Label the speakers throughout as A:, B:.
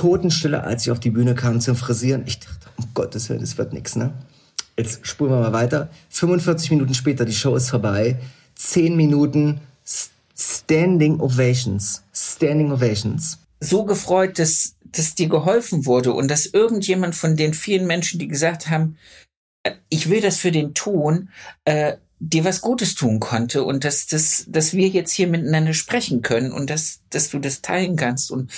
A: Totenstille, als ich auf die Bühne kam zum Frisieren. Ich dachte, um Gottes Willen, das wird nix, ne? Jetzt spulen wir mal weiter. 45 Minuten später, die Show ist vorbei. 10 Minuten Standing Ovations. Standing Ovations.
B: So gefreut, dass, dass dir geholfen wurde und dass irgendjemand von den vielen Menschen, die gesagt haben, äh, ich will das für den tun, äh, dir was Gutes tun konnte und dass, dass, dass wir jetzt hier miteinander sprechen können und dass, dass du das teilen kannst. Und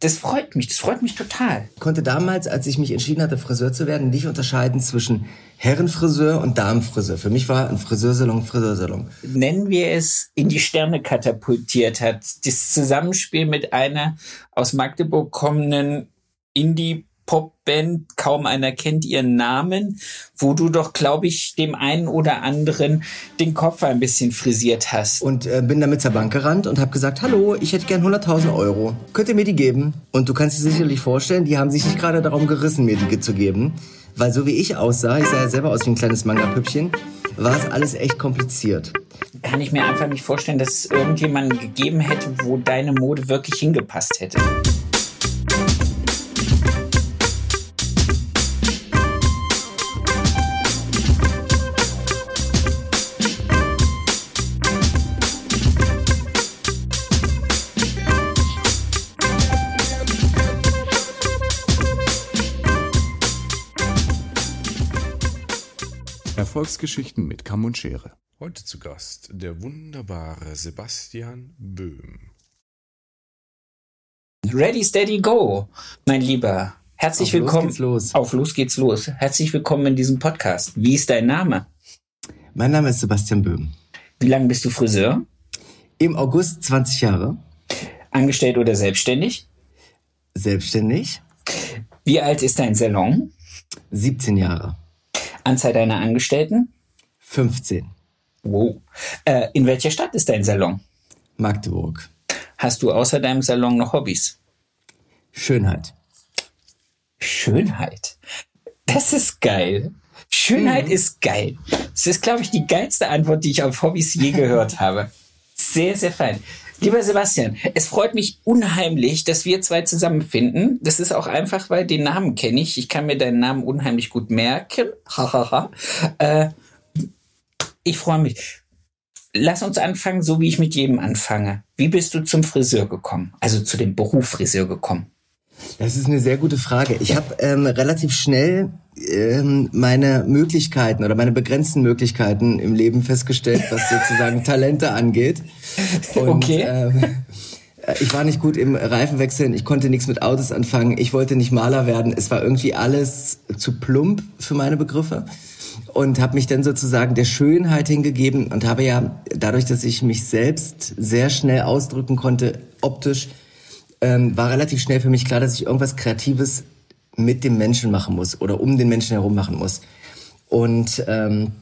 B: das freut mich, das freut mich total.
A: Ich konnte damals, als ich mich entschieden hatte, Friseur zu werden, nicht unterscheiden zwischen Herrenfriseur und Damenfriseur. Für mich war ein Friseursalon Friseursalon.
B: Nennen wir es in die Sterne katapultiert hat. Das Zusammenspiel mit einer aus Magdeburg kommenden Indie Popband, kaum einer kennt ihren Namen, wo du doch, glaube ich, dem einen oder anderen den Kopf ein bisschen frisiert hast.
A: Und äh, bin damit zur Bank gerannt und habe gesagt, hallo, ich hätte gern 100.000 Euro. Könnt ihr mir die geben? Und du kannst dir sicherlich vorstellen, die haben sich nicht gerade darum gerissen, mir die zu geben. Weil so wie ich aussah, ich sah ja selber aus wie ein kleines Manga-Püppchen, war es alles echt kompliziert.
B: Kann ich mir einfach nicht vorstellen, dass es irgendjemanden gegeben hätte, wo deine Mode wirklich hingepasst hätte.
C: Erfolgsgeschichten mit Kamm und Schere. Heute zu Gast der wunderbare Sebastian Böhm.
B: Ready, steady, go, mein Lieber. Herzlich
A: Auf
B: willkommen.
A: Los geht's los.
B: Auf los geht's los. Herzlich willkommen in diesem Podcast. Wie ist dein Name?
A: Mein Name ist Sebastian Böhm.
B: Wie lange bist du Friseur?
A: Im August 20 Jahre,
B: Angestellt oder selbstständig?
A: selbstständig,
B: Wie alt ist dein Salon?
A: 17 Jahre,
B: Anzahl deiner Angestellten?
A: 15,
B: Wow. Äh, in welcher Stadt ist dein Salon?
A: Magdeburg.
B: Hast du außer deinem Salon noch Hobbys?
A: Schönheit.
B: Schönheit. Das ist geil. Schönheit ist geil. Das ist, glaube ich, die geilste Antwort, die ich auf Hobbys je gehört habe. Sehr, sehr fein. Lieber Sebastian, es freut mich unheimlich, dass wir zwei zusammenfinden. Das ist auch einfach, weil den Namen kenne ich. Ich kann mir deinen Namen unheimlich gut merken. Hahaha. äh, ich freue mich. Lass uns anfangen, so wie ich mit jedem anfange. Wie bist du zum Friseur gekommen? Also zu dem Beruf Friseur gekommen?
A: Das ist eine sehr gute Frage. Ich habe ähm, relativ schnell meine Möglichkeiten oder meine begrenzten Möglichkeiten im Leben festgestellt, was sozusagen Talente angeht. Und,
B: Okay.
A: Ähm, äh, ich war nicht gut im Reifenwechseln, ich konnte nichts mit Autos anfangen, ich wollte nicht Maler werden. Es war irgendwie alles zu plump für meine Begriffe und habe mich dann sozusagen der Schönheit hingegeben und habe ja dadurch, dass ich mich selbst sehr schnell ausdrücken konnte, optisch, ähm, war relativ schnell für mich klar, dass ich irgendwas Kreatives mit dem Menschen machen muss oder um den Menschen herum machen muss. Und ähm,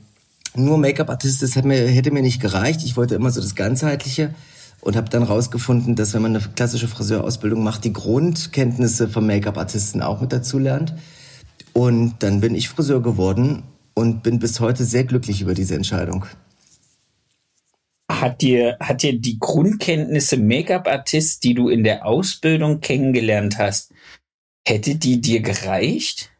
A: nur Make-up-Artist, das hätte mir, hätte mir nicht gereicht. Ich wollte immer so das Ganzheitliche und habe dann rausgefunden, dass wenn man eine klassische Friseurausbildung macht, die Grundkenntnisse vom Make-up-Artisten auch mit dazu lernt. Und dann bin ich Friseur geworden und bin bis heute sehr glücklich über diese Entscheidung.
B: Hat dir, hat dir die Grundkenntnisse Make-up-Artist, die du in der Ausbildung kennengelernt hast, hätte die dir gereicht?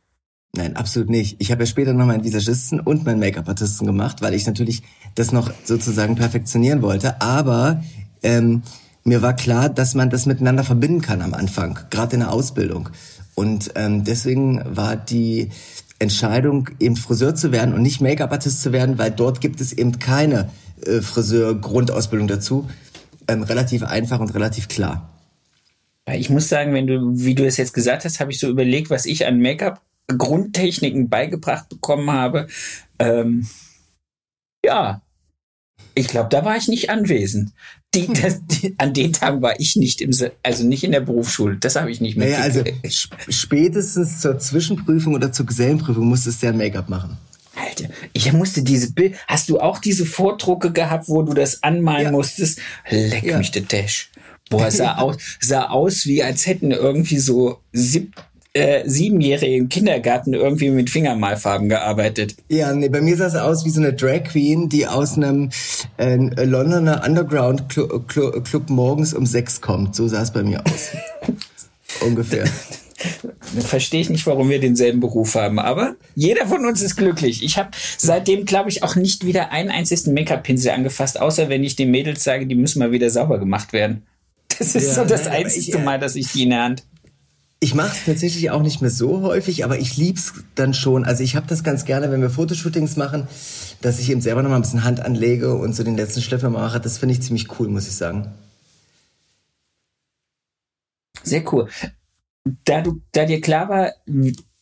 A: Nein, absolut nicht. Ich habe ja später noch meinen Visagisten und meinen Make-up-Artisten gemacht, weil ich natürlich das noch sozusagen perfektionieren wollte. Aber ähm, mir war klar, dass man das miteinander verbinden kann am Anfang, gerade in der Ausbildung. Und ähm, deswegen war die Entscheidung, eben Friseur zu werden und nicht Make-up-Artist zu werden, weil dort gibt es eben keine äh, Friseur-Grundausbildung dazu, ähm, relativ einfach und relativ klar.
B: Ich muss sagen, wenn du, wie du es jetzt gesagt hast, habe ich so überlegt, was ich an Make-up-Grundtechniken beigebracht bekommen habe. Ähm, ja, ich glaube, da war ich nicht anwesend. Die, das, die, an den Tagen war ich nicht im, also nicht in der Berufsschule. Das habe ich nicht
A: Naja, also spätestens zur Zwischenprüfung oder zur Gesellenprüfung musstest du ja Make-up machen.
B: Alter, ich musste diese Bild. Hast du auch diese Vordrucke gehabt, wo du das anmalen
A: Ja.
B: musstest? Leck
A: Ja.
B: mich der Dash. Boah, es sah aus, sah aus, wie als hätten irgendwie so sieb, äh, Siebenjährige im Kindergarten irgendwie mit Fingermalfarben gearbeitet.
A: Ja, nee, bei mir sah es aus wie so eine Drag Queen, die aus einem äh, Londoner Underground Club, Club, Club morgens um sechs kommt. So sah es bei mir aus. Ungefähr.
B: Verstehe ich nicht, warum wir denselben Beruf haben, aber jeder von uns ist glücklich. Ich habe seitdem, glaube ich, auch nicht wieder einen einzigen Make-up-Pinsel angefasst, außer wenn ich den Mädels sage, die müssen mal wieder sauber gemacht werden. Das ist ja, so das nein, einzige ich, äh, Mal, dass ich die in der Hand.
A: Ich mache es tatsächlich auch nicht mehr so häufig, aber ich lieb's dann schon. Also ich habe das ganz gerne, wenn wir Fotoshootings machen, dass ich eben selber noch mal ein bisschen Hand anlege und so den letzten Schliff mache. Das finde ich ziemlich cool, muss ich sagen.
B: Sehr cool. Da, du, da dir klar war,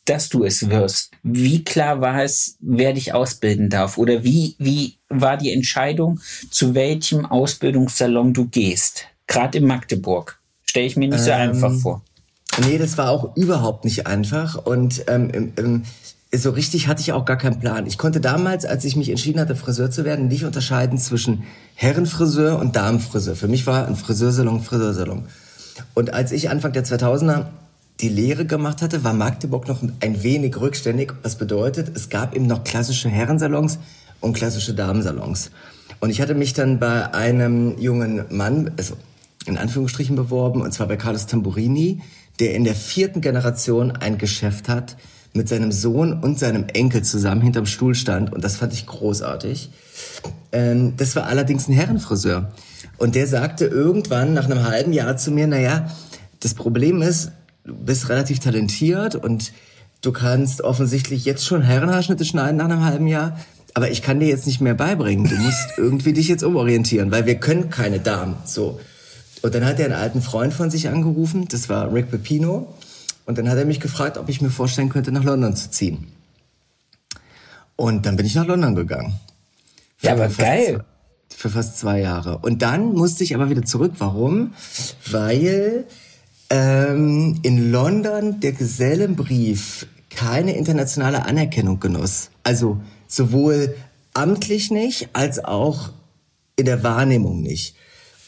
B: dass du es wirst, wie klar war es, wer dich ausbilden darf? Oder wie, wie war die Entscheidung, zu welchem Ausbildungssalon du gehst? Gerade in Magdeburg. Stelle ich mir nicht so ähm, einfach vor.
A: Nee, das war auch überhaupt nicht einfach. Und ähm, ähm, so richtig hatte ich auch gar keinen Plan. Ich konnte damals, als ich mich entschieden hatte, Friseur zu werden, nicht unterscheiden zwischen Herrenfriseur und Damenfriseur. Für mich war ein Friseursalon Friseursalon. Und als ich Anfang der 2000er die Lehre gemacht hatte, war Magdeburg noch ein wenig rückständig. Was bedeutet, es gab eben noch klassische Herrensalons und klassische Damensalons. Und ich hatte mich dann bei einem jungen Mann, also in Anführungsstrichen beworben, und zwar bei Carlos Tamburini, der in der vierten Generation ein Geschäft hat, mit seinem Sohn und seinem Enkel zusammen hinterm Stuhl stand. Und das fand ich großartig. Ähm, das war allerdings ein Herrenfriseur. Und der sagte irgendwann nach einem halben Jahr zu mir, naja, das Problem ist, du bist relativ talentiert und du kannst offensichtlich jetzt schon Herrenhaarschnitte schneiden nach einem halben Jahr. Aber ich kann dir jetzt nicht mehr beibringen. Du musst irgendwie dich jetzt umorientieren, weil wir können keine Damen. So. Und dann hat er einen alten Freund von sich angerufen. Das war Rick Pepino. Und dann hat er mich gefragt, ob ich mir vorstellen könnte, nach London zu ziehen. Und dann bin ich nach London gegangen.
B: Ja, aber geil
A: für fast zwei Jahre. Und dann musste ich aber wieder zurück. Warum? Weil ähm, in London der Gesellenbrief keine internationale Anerkennung genoss. Also sowohl amtlich nicht, als auch in der Wahrnehmung nicht.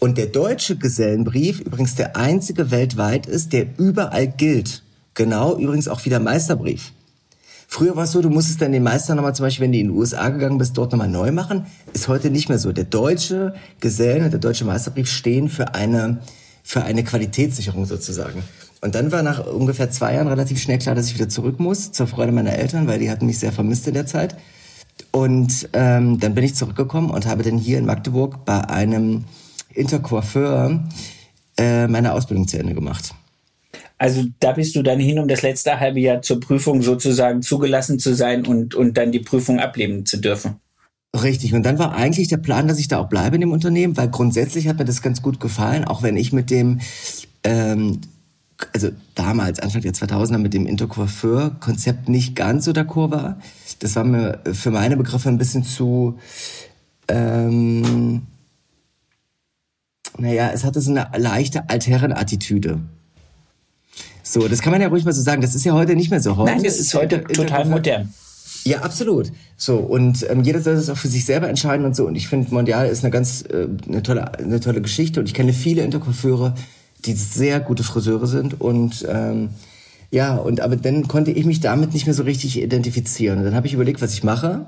A: Und der deutsche Gesellenbrief übrigens der einzige weltweit ist, der überall gilt. Genau übrigens auch wie der Meisterbrief. Früher war es so, du musstest dann den Meister nochmal, zum Beispiel, wenn du in die USA gegangen bist, dort nochmal neu machen. Ist heute nicht mehr so. Der deutsche Gesellen und der deutsche Meisterbrief stehen für eine, für eine Qualitätssicherung sozusagen. Und dann war nach ungefähr zwei Jahren relativ schnell klar, dass ich wieder zurück muss, zur Freude meiner Eltern, weil die hatten mich sehr vermisst in der Zeit. Und ähm, dann bin ich zurückgekommen und habe dann hier in Magdeburg bei einem Intercoiffeur äh, meine Ausbildung zu Ende gemacht.
B: Also da bist du dann hin, um das letzte halbe Jahr zur Prüfung sozusagen zugelassen zu sein und, und dann die Prüfung ableben zu dürfen.
A: Richtig. Und dann war eigentlich der Plan, dass ich da auch bleibe in dem Unternehmen, weil grundsätzlich hat mir das ganz gut gefallen, auch wenn ich mit dem, ähm, also damals, Anfang der 2000er, mit dem Intercoiffeur-Konzept nicht ganz so d'accord war. Das war mir für meine Begriffe ein bisschen zu, ähm, naja, es hatte so eine leichte Altherren-Attitüde. So, das kann man ja ruhig mal so sagen. Das ist ja heute nicht mehr so.
B: Heute Nein, das ist heute total modern.
A: Ja, absolut. So und ähm, jeder soll das auch für sich selber entscheiden und so. Und ich finde, Mondial ist eine ganz äh, eine tolle eine tolle Geschichte. Und ich kenne viele Intercoiffeure, die sehr gute Friseure sind und ähm, ja und aber dann konnte ich mich damit nicht mehr so richtig identifizieren. Und dann habe ich überlegt, was ich mache.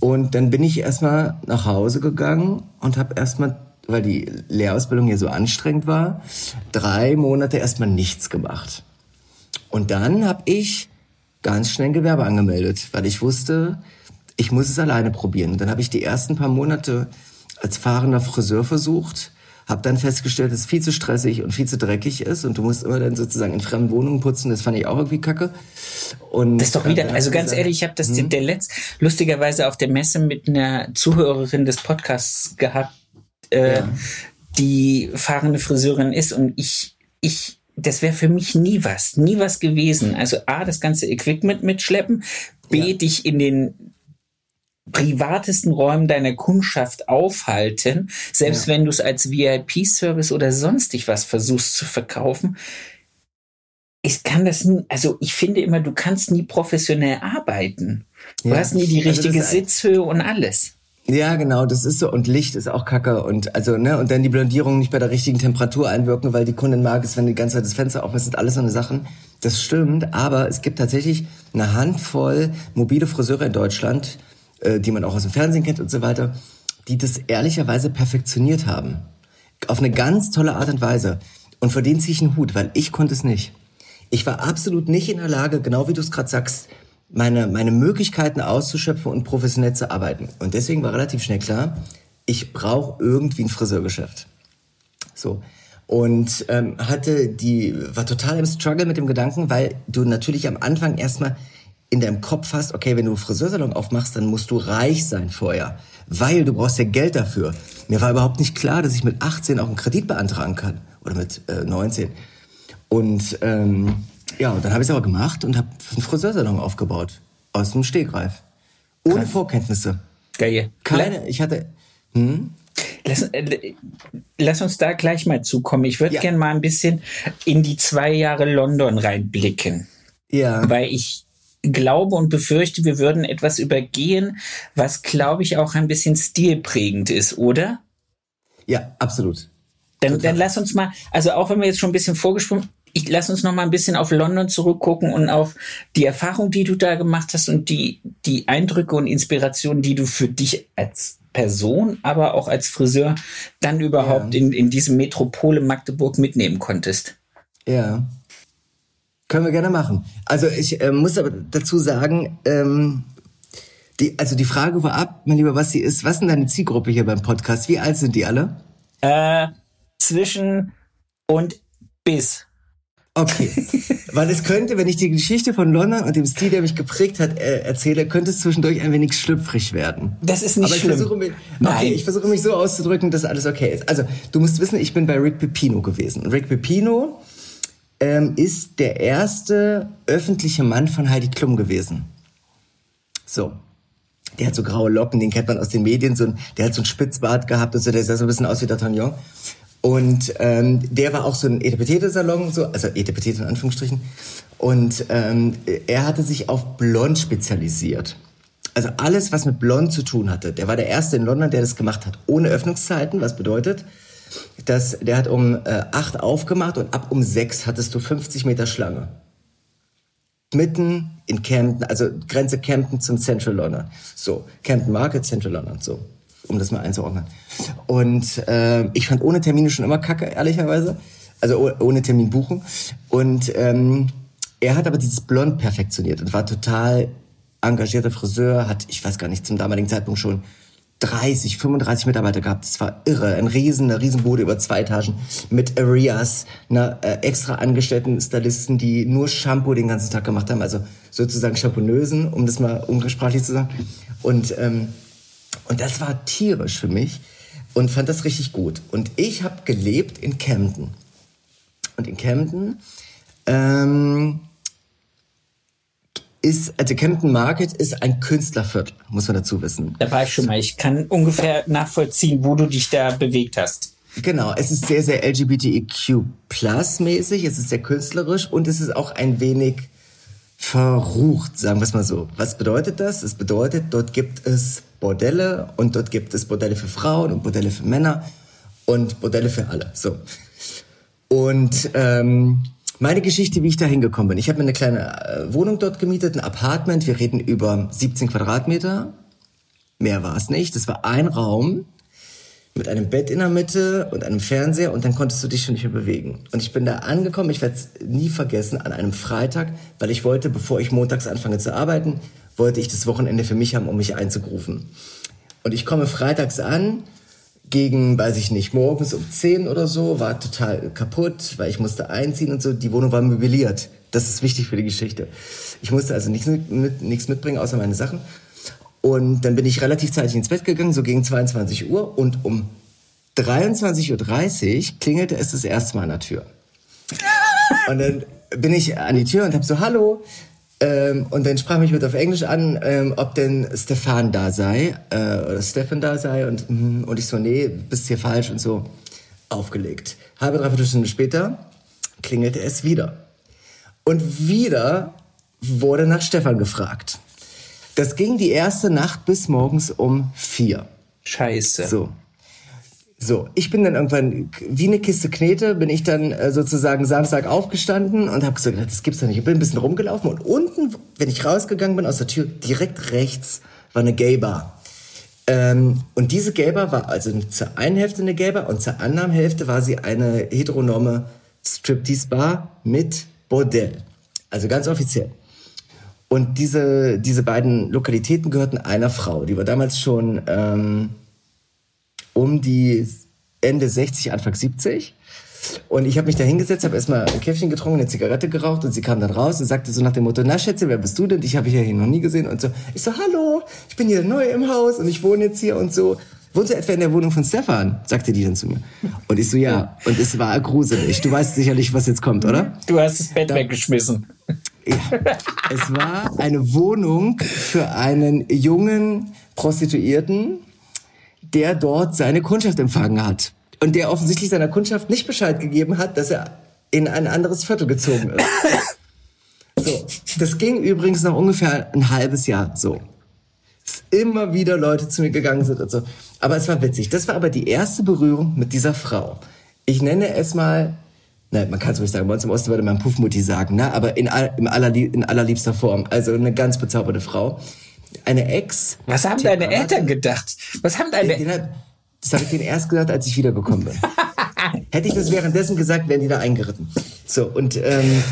A: Und dann bin ich erstmal nach Hause gegangen und habe erstmal weil die Lehrausbildung ja so anstrengend war, drei Monate erstmal nichts gemacht. Und dann habe ich ganz schnell ein Gewerbe angemeldet, weil ich wusste, ich muss es alleine probieren. Und dann habe ich die ersten paar Monate als fahrender Friseur versucht, habe dann festgestellt, dass es viel zu stressig und viel zu dreckig ist und du musst immer dann sozusagen in fremden Wohnungen putzen. Das fand ich auch irgendwie kacke.
B: Und das ist doch wieder, also ganz ehrlich, ich habe das hm? der letzt lustigerweise auf der Messe mit einer Zuhörerin des Podcasts gehabt, äh, ja. die fahrende Friseurin ist und ich, ich, das wäre für mich nie was, nie was gewesen. Also A, das ganze Equipment mitschleppen, B, ja. dich in den privatesten Räumen deiner Kundschaft aufhalten, selbst ja. wenn du es als VIP-Service oder sonstig was versuchst zu verkaufen. Ich kann das nie, also ich finde immer, du kannst nie professionell arbeiten. Du ja. hast nie die also richtige also Sitzhöhe und alles.
A: Ja, genau, das ist so. Und Licht ist auch kacke. Und also, ne, und dann die Blondierung nicht bei der richtigen Temperatur einwirken, weil die Kundin mag es, wenn die ganze Zeit das Fenster offen ist, sind alles so eine Sachen. Das stimmt, aber es gibt tatsächlich eine Handvoll mobile Friseure in Deutschland, äh, die man auch aus dem Fernsehen kennt und so weiter, die das ehrlicherweise perfektioniert haben. Auf eine ganz tolle Art und Weise. Und vor denen ziehe ich einen Hut, weil ich konnte es nicht. ich war absolut nicht in der Lage, genau wie du es gerade sagst, meine, meine Möglichkeiten auszuschöpfen und professionell zu arbeiten. Und deswegen war relativ schnell klar, ich brauche irgendwie ein Friseurgeschäft. So. Und ähm, hatte die, war total im Struggle mit dem Gedanken, weil du natürlich am Anfang erstmal in deinem Kopf hast, okay, wenn du einen Friseursalon aufmachst, dann musst du reich sein vorher. Weil du brauchst ja Geld dafür. Mir war überhaupt nicht klar, dass ich mit 18 auch einen Kredit beantragen kann. Oder mit äh, 19. Und ähm, ja, und dann habe ich es aber gemacht und habe einen Friseursalon aufgebaut. Aus dem Stegreif. Ohne
B: Krass.
A: Vorkenntnisse.
B: Geil.
A: Keine, ich hatte, hm?
B: Lass, äh, lass uns da gleich mal zukommen. Ich würde
A: Ja.
B: gern mal ein bisschen in die zwei Jahre London reinblicken,
A: Ja.
B: weil ich glaube und befürchte, wir würden etwas übergehen, was, glaube ich, auch ein bisschen stilprägend ist, oder?
A: Ja, absolut.
B: Dann, dann lass uns mal, also auch wenn wir jetzt schon ein bisschen vorgesprungen, ich lass uns noch mal ein bisschen auf London zurückgucken und auf die Erfahrung, die du da gemacht hast und die, die Eindrücke und Inspirationen, die du für dich als Person, aber auch als Friseur dann überhaupt
A: Ja.
B: in, in diese Metropole Magdeburg mitnehmen konntest.
A: Ja. Können wir gerne machen. Also ich äh, muss aber dazu sagen, ähm, die, also die Frage vorab, mein lieber Basti, ist, was ist denn deine Zielgruppe hier beim Podcast? Wie alt sind die alle?
B: Äh, zwischen und bis.
A: Okay. Weil es könnte, wenn ich die Geschichte von London und dem Stil, der mich geprägt hat, äh, erzähle, könnte es zwischendurch ein wenig schlüpfrig werden.
B: Das ist nicht
A: Aber ich
B: schlimm.
A: versuche, mich, okay,
B: Nein.
A: ich versuche mich so auszudrücken, dass alles okay ist. Also, du musst wissen, ich bin bei Rick Pepino gewesen. Und Rick Pepino ähm, ist der erste öffentliche Mann von Heidi Klum gewesen. So. Der hat so graue Locken, den kennt man aus den Medien. So ein, der hat so ein Spitzbart gehabt und so, der sah so ein bisschen aus wie D'Artagnan. Und ähm, der war auch so ein Etepetete-Salon, so, also Etepetete in Anführungsstrichen. Und ähm, er hatte sich auf Blond spezialisiert. Also alles, was mit Blond zu tun hatte. Der war der Erste in London, der das gemacht hat. Ohne Öffnungszeiten, was bedeutet, dass der hat um äh, acht aufgemacht und ab um sechs hattest du 50 Meter Schlange. Mitten in Camden, also Grenze Camden zum Central London. So, Camden Market, Central London, so, um das mal einzuordnen. Und äh, ich fand ohne Termine schon immer kacke, ehrlicherweise. Also oh, ohne Terminbuchung. Und ähm, er hat aber dieses Blond perfektioniert und war total engagierter Friseur, hat, ich weiß gar nicht, zum damaligen Zeitpunkt schon 30, 35 Mitarbeiter gehabt. Das war irre. Ein riesen, eine Riesenbude über zwei Etagen mit Areas, einer äh, extra angestellten Stylisten, die nur Shampoo den ganzen Tag gemacht haben. Also sozusagen Champonösen, um das mal umgangssprachlich zu sagen. Und, ähm, und das war tierisch für mich und fand das richtig gut. Und ich habe gelebt in Camden. Und in Camden ähm, ist, also Camden Market ist ein Künstlerviertel, muss man dazu wissen.
B: Da war ich schon mal. Ich kann ungefähr nachvollziehen, wo du dich da bewegt hast.
A: Genau, es ist sehr, sehr LGBTIQ-Plus-mäßig, es ist sehr künstlerisch und es ist auch ein wenig verrucht, sagen wir es mal so. Was bedeutet das? Es bedeutet, dort gibt es Bordelle und dort gibt es Bordelle für Frauen und Bordelle für Männer und Bordelle für alle. So. Und ähm, meine Geschichte, wie ich da hingekommen bin. Ich habe mir eine kleine äh, Wohnung dort gemietet, ein Apartment. Wir reden über 17 Quadratmeter. Mehr war es nicht. Das war ein Raum mit einem Bett in der Mitte und einem Fernseher und dann konntest du dich schon nicht mehr bewegen. Und ich bin da angekommen, ich werde es nie vergessen, an einem Freitag, weil ich wollte, bevor ich montags anfange zu arbeiten, wollte ich das Wochenende für mich haben, um mich einzugrufen. Und ich komme freitags an, gegen, weiß ich nicht, morgens um 10 oder so, war total kaputt, weil ich musste einziehen und so. Die Wohnung war möbliert. Das ist wichtig für die Geschichte. Ich musste also nichts, mit, nichts mitbringen, außer meine Sachen. Und dann bin ich relativ zeitig ins Bett gegangen, so gegen 22 Uhr. Und um 23.30 Uhr klingelte es das erste Mal an der Tür. Und dann bin ich an die Tür und hab so, hallo. Ähm, und dann sprach mich mit auf Englisch an, ähm, ob denn Stefan da sei, äh, oder Stefan da sei. Und, mm, und ich so, nee, bist hier falsch und so. Aufgelegt. Halbe, dreiviertel Stunde später klingelte es wieder. Und wieder wurde nach Stefan gefragt. Das ging die erste Nacht bis morgens um vier.
B: Scheiße.
A: So. So, ich bin dann irgendwann, wie eine Kiste Knete, bin ich dann äh, sozusagen Samstag aufgestanden und habe gesagt, das gibt's doch nicht. Ich bin ein bisschen rumgelaufen und unten, wenn ich rausgegangen bin aus der Tür, direkt rechts war eine Gay-Bar. Ähm, und diese Gay-Bar war also zur einen Hälfte eine Gay-Bar und zur anderen Hälfte war sie eine heteronome Striptease-Bar mit Bordell. Also ganz offiziell. Und diese, diese beiden Lokalitäten gehörten einer Frau. Die war damals schon ähm, um die Ende 60, Anfang 70. Und ich habe mich da hingesetzt, habe erstmal ein Käffchen getrunken, eine Zigarette geraucht und sie kam dann raus und sagte so nach dem Motto, na Schätze, wer bist du denn? Ich habe dich ja hier noch nie gesehen und so. Ich so, hallo, ich bin hier neu im Haus und ich wohne jetzt hier und so. Wohnst du etwa in der Wohnung von Stefan? sagte die dann zu mir. Und ich so, ja. Und es war gruselig. Du weißt sicherlich, was jetzt kommt, oder?
B: Du hast das Bett da, weggeschmissen.
A: Ja. Es war eine Wohnung für einen jungen Prostituierten, der dort seine Kundschaft empfangen hat und der offensichtlich seiner Kundschaft nicht Bescheid gegeben hat, dass er in ein anderes Viertel gezogen ist. So, das ging übrigens noch ungefähr ein halbes Jahr so. Dass immer wieder Leute zu mir gegangen sind und so. Aber es war witzig. Das war aber die erste Berührung mit dieser Frau. Ich nenne es mal, nein, man kann es ruhig sagen, bei uns im Osten würde man Puffmutti sagen, ne? aber in, all, im allerlieb, in allerliebster Form. Also eine ganz bezauberte Frau. Eine Ex.
B: Was haben deine Eltern gedacht? Was haben deine...
A: Den, das habe ich denen erst gesagt, als ich wiedergekommen bin. Hätte ich das währenddessen gesagt, wären die da eingeritten. So, und, ähm,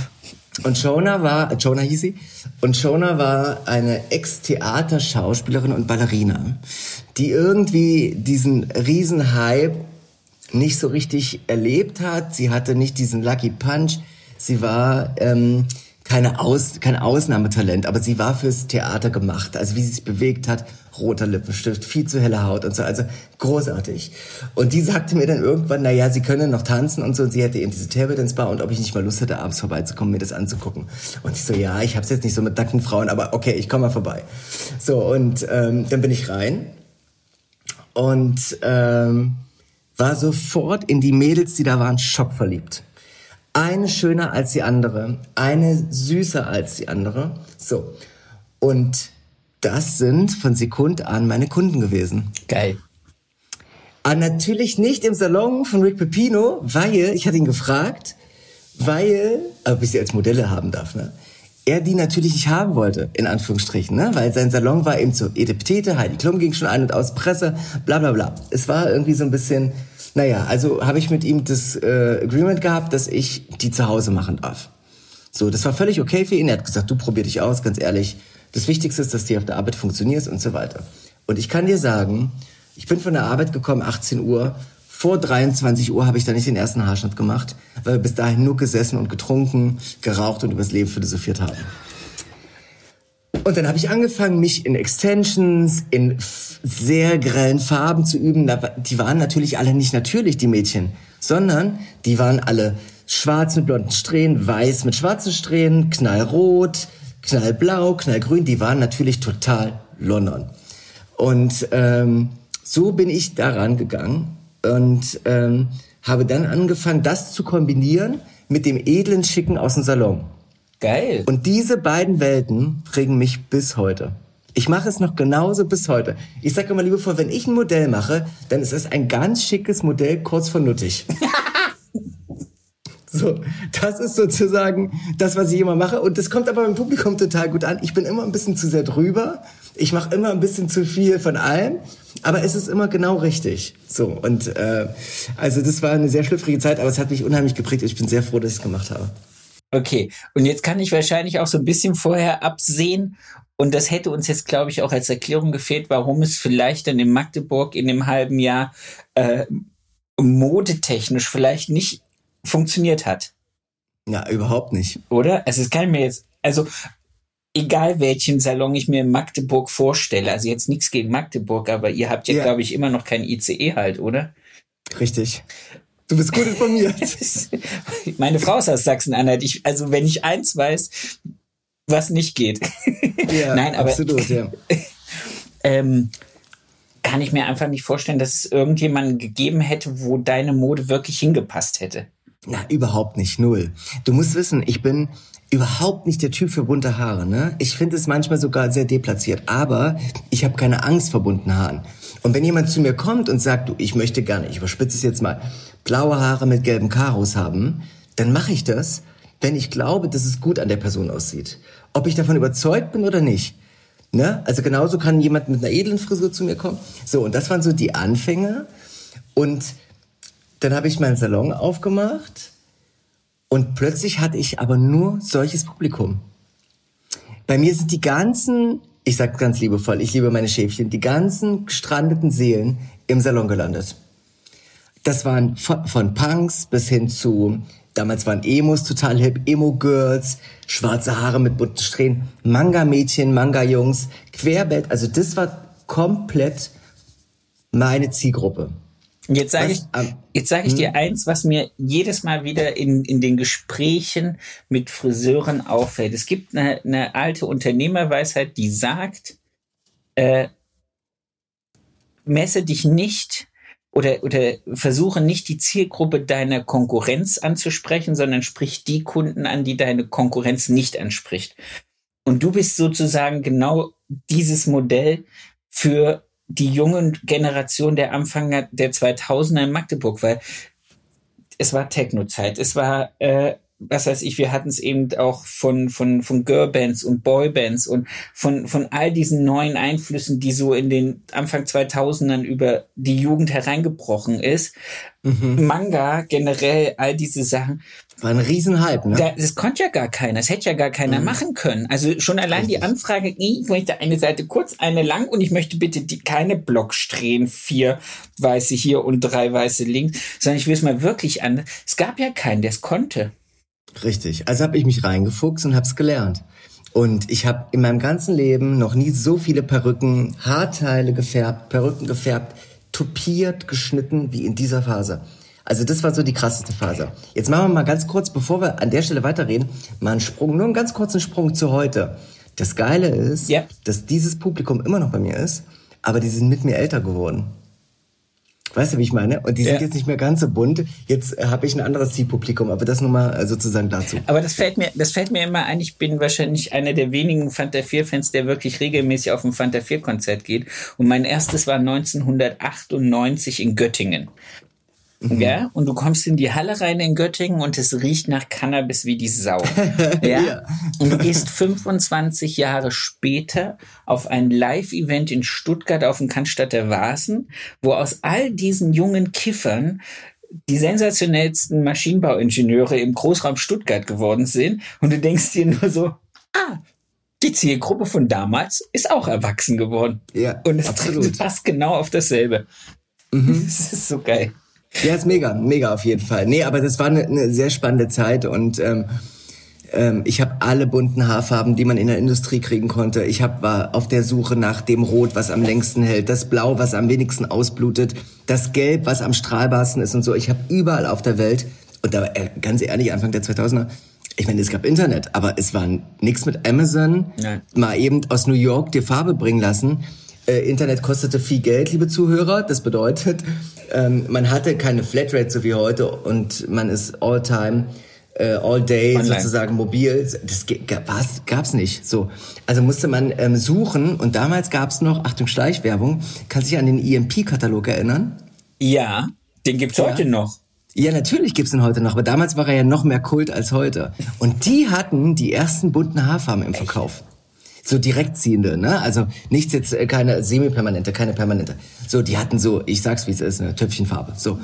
A: und Shona war, Shona hieß sie, und Shona war eine Ex-Theaterschauspielerin und Ballerina, die irgendwie diesen Riesenhype nicht so richtig erlebt hat. Sie hatte nicht diesen Lucky Punch. Sie war ähm, keine Aus, kein Ausnahmetalent, aber sie war fürs Theater gemacht. Also wie sie sich bewegt hat, roter Lippenstift, viel zu helle Haut und so, also großartig. Und die sagte mir dann irgendwann, na ja, sie könne noch tanzen und so, und sie hätte eben diese Table Dance Bar und ob ich nicht mal Lust hätte, abends vorbeizukommen, mir das anzugucken. Und ich so, ja, ich hab's jetzt nicht so mit nackten Frauen, aber okay, ich komme mal vorbei. So, und ähm, dann bin ich rein und ähm, war sofort in die Mädels, die da waren, schockverliebt. Eine schöner als die andere, eine süßer als die andere. So. Und das sind von Sekund an meine Kunden gewesen.
B: Geil.
A: Aber ah, natürlich nicht im Salon von Rick Pepino, weil, ich hatte ihn gefragt, weil, ob ich sie als Modelle haben darf, ne? Er die natürlich nicht haben wollte, in Anführungsstrichen, ne? Weil sein Salon war eben so Edeptete, Heidi Klum ging schon ein und aus, Presse, bla bla bla. Es war irgendwie so ein bisschen, naja, also habe ich mit ihm das äh, Agreement gehabt, dass ich die zu Hause machen darf. So, das war völlig okay für ihn. Er hat gesagt, du probier dich aus, ganz ehrlich. Das Wichtigste ist, dass du auf der Arbeit funktionierst und so weiter. Und ich kann dir sagen, ich bin von der Arbeit gekommen, 18 Uhr. Vor 23 Uhr habe ich da nicht den ersten Haarschnitt gemacht, weil wir bis dahin nur gesessen und getrunken, geraucht und übers Leben philosophiert haben. Und dann habe ich angefangen, mich in Extensions, in sehr grellen Farben zu üben. Die waren natürlich alle nicht natürlich, die Mädchen, sondern die waren alle schwarz mit blonden Strähnen, weiß mit schwarzen Strähnen, knallrot, knallblau, knallgrün. Die waren natürlich total London. Und ähm, so bin ich daran gegangen und ähm, habe dann angefangen, das zu kombinieren mit dem edlen Schicken aus dem Salon.
B: Geil.
A: Und diese beiden Welten prägen mich bis heute. Ich mache es noch genauso bis heute. Ich sage immer liebevoll, wenn ich ein Modell mache, dann ist es ein ganz schickes Modell kurz vor nuttig. So, das ist sozusagen das, was ich immer mache. Und das kommt aber beim Publikum total gut an. Ich bin immer ein bisschen zu sehr drüber. Ich mache immer ein bisschen zu viel von allem. Aber es ist immer genau richtig. So, und äh, also das war eine sehr schlüpfrige Zeit, aber es hat mich unheimlich geprägt. Ich bin sehr froh, dass ich es gemacht habe.
B: Okay, und jetzt kann ich wahrscheinlich auch so ein bisschen vorher absehen. Und das hätte uns jetzt, glaube ich, auch als Erklärung gefehlt, warum es vielleicht dann in Magdeburg in dem halben Jahr äh, modetechnisch vielleicht nicht funktioniert hat.
A: Ja, überhaupt nicht.
B: Oder? Also es kann mir jetzt, also egal welchen Salon ich mir in Magdeburg vorstelle, also jetzt nichts gegen Magdeburg, aber ihr habt ja, ja. glaube ich, immer noch kein ICE halt, oder?
A: Richtig. Du bist gut informiert.
B: Meine Frau ist aus Sachsen-Anhalt. Also wenn ich eins weiß, was nicht geht.
A: Ja, Nein, aber absolut, ja.
B: ähm, kann ich mir einfach nicht vorstellen, dass es irgendjemanden gegeben hätte, wo deine Mode wirklich hingepasst hätte.
A: Na, überhaupt nicht, null. Du musst wissen, ich bin überhaupt nicht der Typ für bunte Haare. Ne? Ich finde es manchmal sogar sehr deplatziert, aber ich habe keine Angst vor bunten Haaren. Und wenn jemand zu mir kommt und sagt, du, ich möchte gerne, ich überspitze es jetzt mal, blaue Haare mit gelben Karos haben, dann mache ich das, wenn ich glaube, dass es gut an der Person aussieht. Ob ich davon überzeugt bin oder nicht. Ne? Also genauso kann jemand mit einer edlen Frisur zu mir kommen. So, und das waren so die Anfänge. Und dann habe ich meinen Salon aufgemacht Und plötzlich hatte ich aber nur solches Publikum. Bei mir sind die ganzen, ich sag ganz liebevoll, ich liebe meine Schäfchen, die ganzen gestrandeten Seelen im Salon gelandet. Das waren von, von Punks bis hin zu, damals waren Emos total hip, Emo-Girls, schwarze Haare mit bunten Strähnen, Manga-Mädchen, Manga-Jungs, Querbett, also das war komplett meine Zielgruppe.
B: Jetzt sage ich, jetzt sage ich dir hm? eins, was mir jedes Mal wieder in, in den Gesprächen mit Friseuren auffällt. Es gibt eine, eine alte Unternehmerweisheit, die sagt, äh, messe dich nicht oder, oder versuche nicht die Zielgruppe deiner Konkurrenz anzusprechen, sondern sprich die Kunden an, die deine Konkurrenz nicht anspricht. Und du bist sozusagen genau dieses Modell für die jungen Generation der Anfang der 2000er in Magdeburg, weil es war Techno-Zeit, es war, äh, was weiß ich, wir hatten es eben auch von, von, von Girlbands und Boybands und von, von all diesen neuen Einflüssen, die so in den Anfang 2000ern über die Jugend hereingebrochen ist. Mhm. Manga, generell, all diese Sachen.
A: War ein Riesenhype, ne?
B: Da, das konnte ja gar keiner. Das hätte ja gar keiner mhm. machen können. Also schon allein Richtig. die Anfrage, ich möchte eine Seite kurz, eine lang und ich möchte bitte die, keine Blocksträhnen, vier weiße hier und drei weiße links, sondern ich will es mal wirklich an. Es gab ja keinen, der es konnte.
A: Richtig. Also habe ich mich reingefuchst und habe es gelernt. Und ich habe in meinem ganzen Leben noch nie so viele Perücken, Haarteile gefärbt, Perücken gefärbt, tupiert, geschnitten wie in dieser Phase. Also das war so die krasseste Phase. Jetzt machen wir mal ganz kurz, bevor wir an der Stelle weiterreden, mal einen Sprung, nur einen ganz kurzen Sprung zu heute. Das Geile ist, yep. dass dieses Publikum immer noch bei mir ist, aber die sind mit mir älter geworden. Weißt du, wie ich meine? Und die sind ja. jetzt nicht mehr ganz so bunt. Jetzt äh, habe ich ein anderes Zielpublikum, aber das nur mal äh, sozusagen dazu.
B: Aber das fällt mir, das fällt mir immer ein. Ich bin wahrscheinlich einer der wenigen Fanta 4 Fans, der wirklich regelmäßig auf ein Fanta 4 Konzert geht. Und mein erstes war 1998 in Göttingen. Mhm. Ja, und du kommst in die Halle rein in Göttingen und es riecht nach Cannabis wie die Sau. ja? ja. Und du gehst 25 Jahre später auf ein Live-Event in Stuttgart auf dem Cannstatter Vasen, wo aus all diesen jungen Kiffern die sensationellsten Maschinenbauingenieure im Großraum Stuttgart geworden sind. Und du denkst dir nur so, ah, die Zielgruppe von damals ist auch erwachsen geworden. Ja, und es absolut. passt genau auf dasselbe. Mhm. Das ist so geil.
A: Ja, ist mega, mega auf jeden Fall. Nee, aber das war eine, eine sehr spannende Zeit und ähm, ähm, ich habe alle bunten Haarfarben, die man in der Industrie kriegen konnte. Ich hab, war auf der Suche nach dem Rot, was am längsten hält, das Blau, was am wenigsten ausblutet, das Gelb, was am strahlbarsten ist und so. Ich habe überall auf der Welt, und da äh, ganz ehrlich, Anfang der 2000er, ich meine, es gab Internet, aber es war nichts mit Amazon, Nein. mal eben aus New York dir Farbe bringen lassen. Äh, Internet kostete viel Geld, liebe Zuhörer. Das bedeutet, ähm, man hatte keine Flatrate so wie heute und man ist all time, äh, all day Online. sozusagen mobil. Das was, gab's nicht. So, also musste man ähm, suchen und damals gab's noch, Achtung Schleichwerbung. Kannst du dich an den EMP-Katalog erinnern?
B: Ja, den gibt's ja. heute noch.
A: Ja, natürlich gibt's den heute noch, aber damals war er ja noch mehr Kult als heute. Und die hatten die ersten bunten Haarfarben im Verkauf so direktziehende, ne? Also nichts jetzt äh, keine semi-permanente, keine permanente. So, die hatten so, ich sag's wie es ist, eine Töpfchenfarbe. So.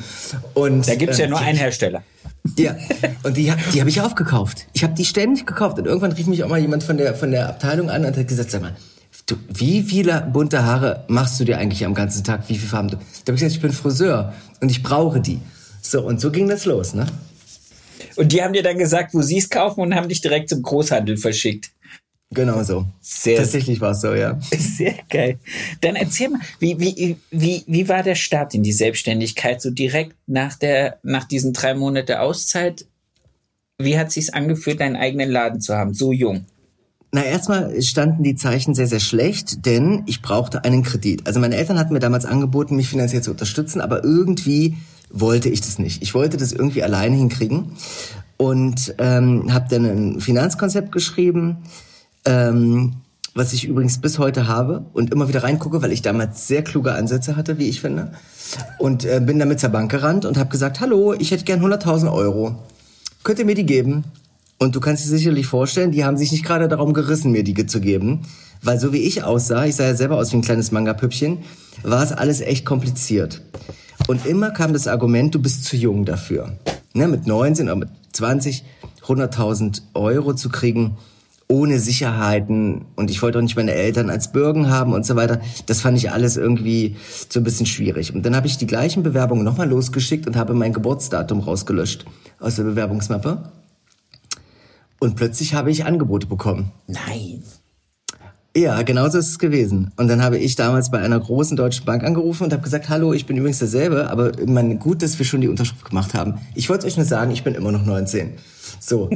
B: Und da gibt's ja äh, nur einen Hersteller.
A: Ja, und die, die habe ich aufgekauft. Ich habe die ständig gekauft und irgendwann rief mich auch mal jemand von der von der Abteilung an und hat gesagt, sag mal, du, wie viele bunte Haare machst du dir eigentlich am ganzen Tag? Wie viele Farben? Du? Da habe ich gesagt, ich bin Friseur und ich brauche die. So und so ging das los, ne?
B: Und die haben dir dann gesagt, wo sie es kaufen und haben dich direkt zum Großhandel verschickt.
A: Genau so. Sehr, Tatsächlich war es so, ja.
B: Sehr geil. Dann erzähl mal, wie, wie, wie, wie war der Start in die Selbstständigkeit? So direkt nach der, nach diesen drei Monate Auszeit, wie hat sich's angefühlt, deinen eigenen Laden zu haben, so jung?
A: Na, erstmal standen die Zeichen sehr, sehr schlecht, denn ich brauchte einen Kredit. Also meine Eltern hatten mir damals angeboten, mich finanziell zu unterstützen, aber irgendwie wollte ich das nicht. Ich wollte das irgendwie alleine hinkriegen und ähm, habe dann ein Finanzkonzept geschrieben, ähm, was ich übrigens bis heute habe und immer wieder reingucke, weil ich damals sehr kluge Ansätze hatte, wie ich finde. Und äh, bin damit zur Bank gerannt und habe gesagt, hallo, ich hätte gern 100.000 Euro. Könnt ihr mir die geben? Und du kannst dir sicherlich vorstellen, die haben sich nicht gerade darum gerissen, mir die zu geben. Weil so wie ich aussah, ich sah ja selber aus wie ein kleines Manga-Püppchen, war es alles echt kompliziert. Und immer kam das Argument, du bist zu jung dafür. ne, mit 19 oder mit 20 100.000 Euro zu kriegen, ohne Sicherheiten und ich wollte auch nicht meine Eltern als Bürgen haben und so weiter. Das fand ich alles irgendwie so ein bisschen schwierig. Und dann habe ich die gleichen Bewerbungen nochmal losgeschickt und habe mein Geburtsdatum rausgelöscht aus der Bewerbungsmappe. Und plötzlich habe ich Angebote bekommen.
B: Nein.
A: Ja, genau so ist es gewesen. Und dann habe ich damals bei einer großen deutschen Bank angerufen und habe gesagt, hallo, ich bin übrigens derselbe, aber man, gut, dass wir schon die Unterschrift gemacht haben. Ich wollte euch nur sagen, ich bin immer noch 19. So,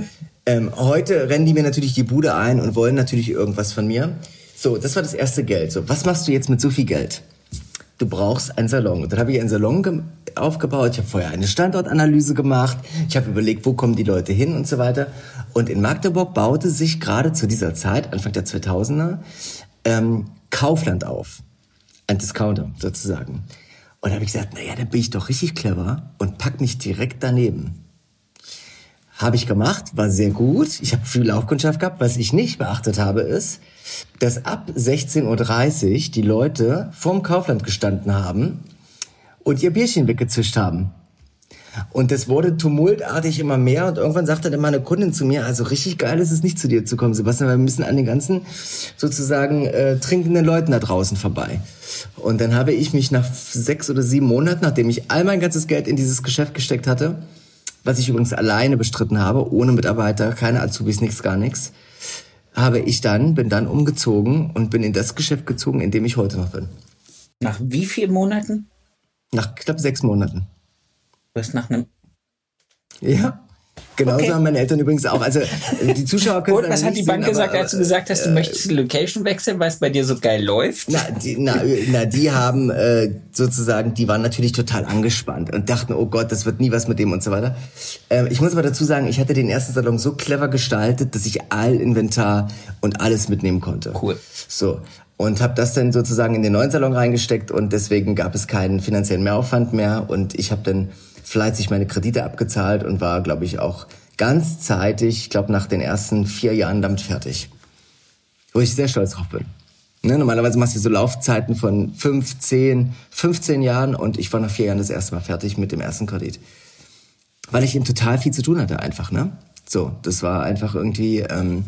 A: ähm, heute rennen die mir natürlich die Bude ein und wollen natürlich irgendwas von mir. So, das war das erste Geld. So, was machst du jetzt mit so viel Geld? Du brauchst einen Salon. Und dann habe ich einen Salon aufgebaut. Ich habe vorher eine Standortanalyse gemacht. Ich habe überlegt, wo kommen die Leute hin und so weiter. Und in Magdeburg baute sich gerade zu dieser Zeit, Anfang der 2000er, ähm, Kaufland auf. Ein Discounter sozusagen. Und da habe ich gesagt, naja, dann bin ich doch richtig clever und pack mich direkt daneben. Habe ich gemacht, war sehr gut. Ich habe viel Laufkundschaft gehabt. Was ich nicht beachtet habe, ist, dass ab 16.30 Uhr die Leute vorm Kaufland gestanden haben und ihr Bierchen weggezischt haben. Und das wurde tumultartig immer mehr und irgendwann sagte dann meine Kundin zu mir, also richtig geil ist es nicht zu dir zu kommen, Sebastian, weil wir müssen an den ganzen sozusagen äh, trinkenden Leuten da draußen vorbei. Und dann habe ich mich nach sechs oder sieben Monaten, nachdem ich all mein ganzes Geld in dieses Geschäft gesteckt hatte, was ich übrigens alleine bestritten habe, ohne Mitarbeiter, keine Azubis, nichts, gar nichts, habe ich dann, bin dann umgezogen und bin in das Geschäft gezogen, in dem ich heute noch bin.
B: Nach wie vielen Monaten?
A: Nach knapp sechs Monaten.
B: Du hast nach einem.
A: Ja. Genauso okay. haben meine Eltern übrigens auch. Also die Zuschauer können.
B: Und was hat die Bank sehen, gesagt, aber, als du gesagt hast, du äh, möchtest die Location wechseln, weil es bei dir so geil läuft?
A: Na, die, na, na, die haben äh, sozusagen, die waren natürlich total angespannt und dachten, oh Gott, das wird nie was mit dem und so weiter. Ähm, ich muss aber dazu sagen, ich hatte den ersten Salon so clever gestaltet, dass ich all Inventar und alles mitnehmen konnte.
B: Cool.
A: So und habe das dann sozusagen in den neuen Salon reingesteckt und deswegen gab es keinen finanziellen Mehraufwand mehr und ich habe dann fleißig meine Kredite abgezahlt und war, glaube ich, auch ganz zeitig, ich glaube nach den ersten vier Jahren damit fertig. Wo ich sehr stolz drauf bin. Ne, normalerweise machst du so Laufzeiten von fünf, zehn, 15 Jahren und ich war nach vier Jahren das erste Mal fertig mit dem ersten Kredit. Weil ich eben total viel zu tun hatte einfach, ne? So, das war einfach irgendwie ähm,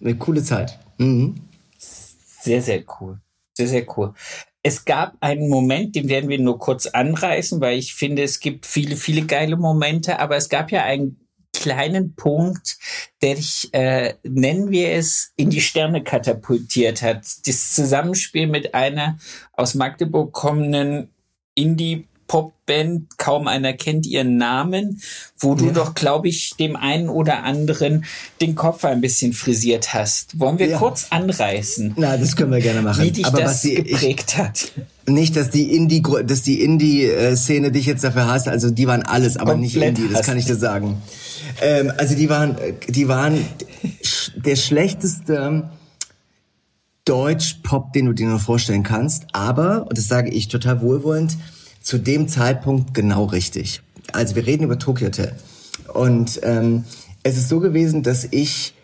A: eine coole Zeit. Mhm.
B: Sehr, sehr cool. Sehr, sehr cool. Es gab einen Moment, den werden wir nur kurz anreißen, weil ich finde, es gibt viele, viele geile Momente, aber es gab ja einen kleinen Punkt, der dich, äh, nennen wir es, in die Sterne katapultiert hat. Das Zusammenspiel mit einer aus Magdeburg kommenden Indie Popband, kaum einer kennt ihren Namen, wo du ja. doch, glaube ich, dem einen oder anderen den Kopf ein bisschen frisiert hast. Wollen wir ja. kurz anreißen?
A: Na, das können wir gerne machen.
B: Wie dich Aber das die, geprägt ich, hat.
A: Nicht, dass die Indie, dass die Indie-Szene dich jetzt dafür hasst. Also die waren alles, aber Komplett nicht Indie. Das kann ich dir sagen. Ähm, also die waren, die waren der schlechteste Deutsch-Pop, den du dir nur vorstellen kannst. Aber, und das sage ich total wohlwollend, zu dem Zeitpunkt genau richtig. Also wir reden über Tokyo Hotel. Und ähm, es ist so gewesen, dass ich,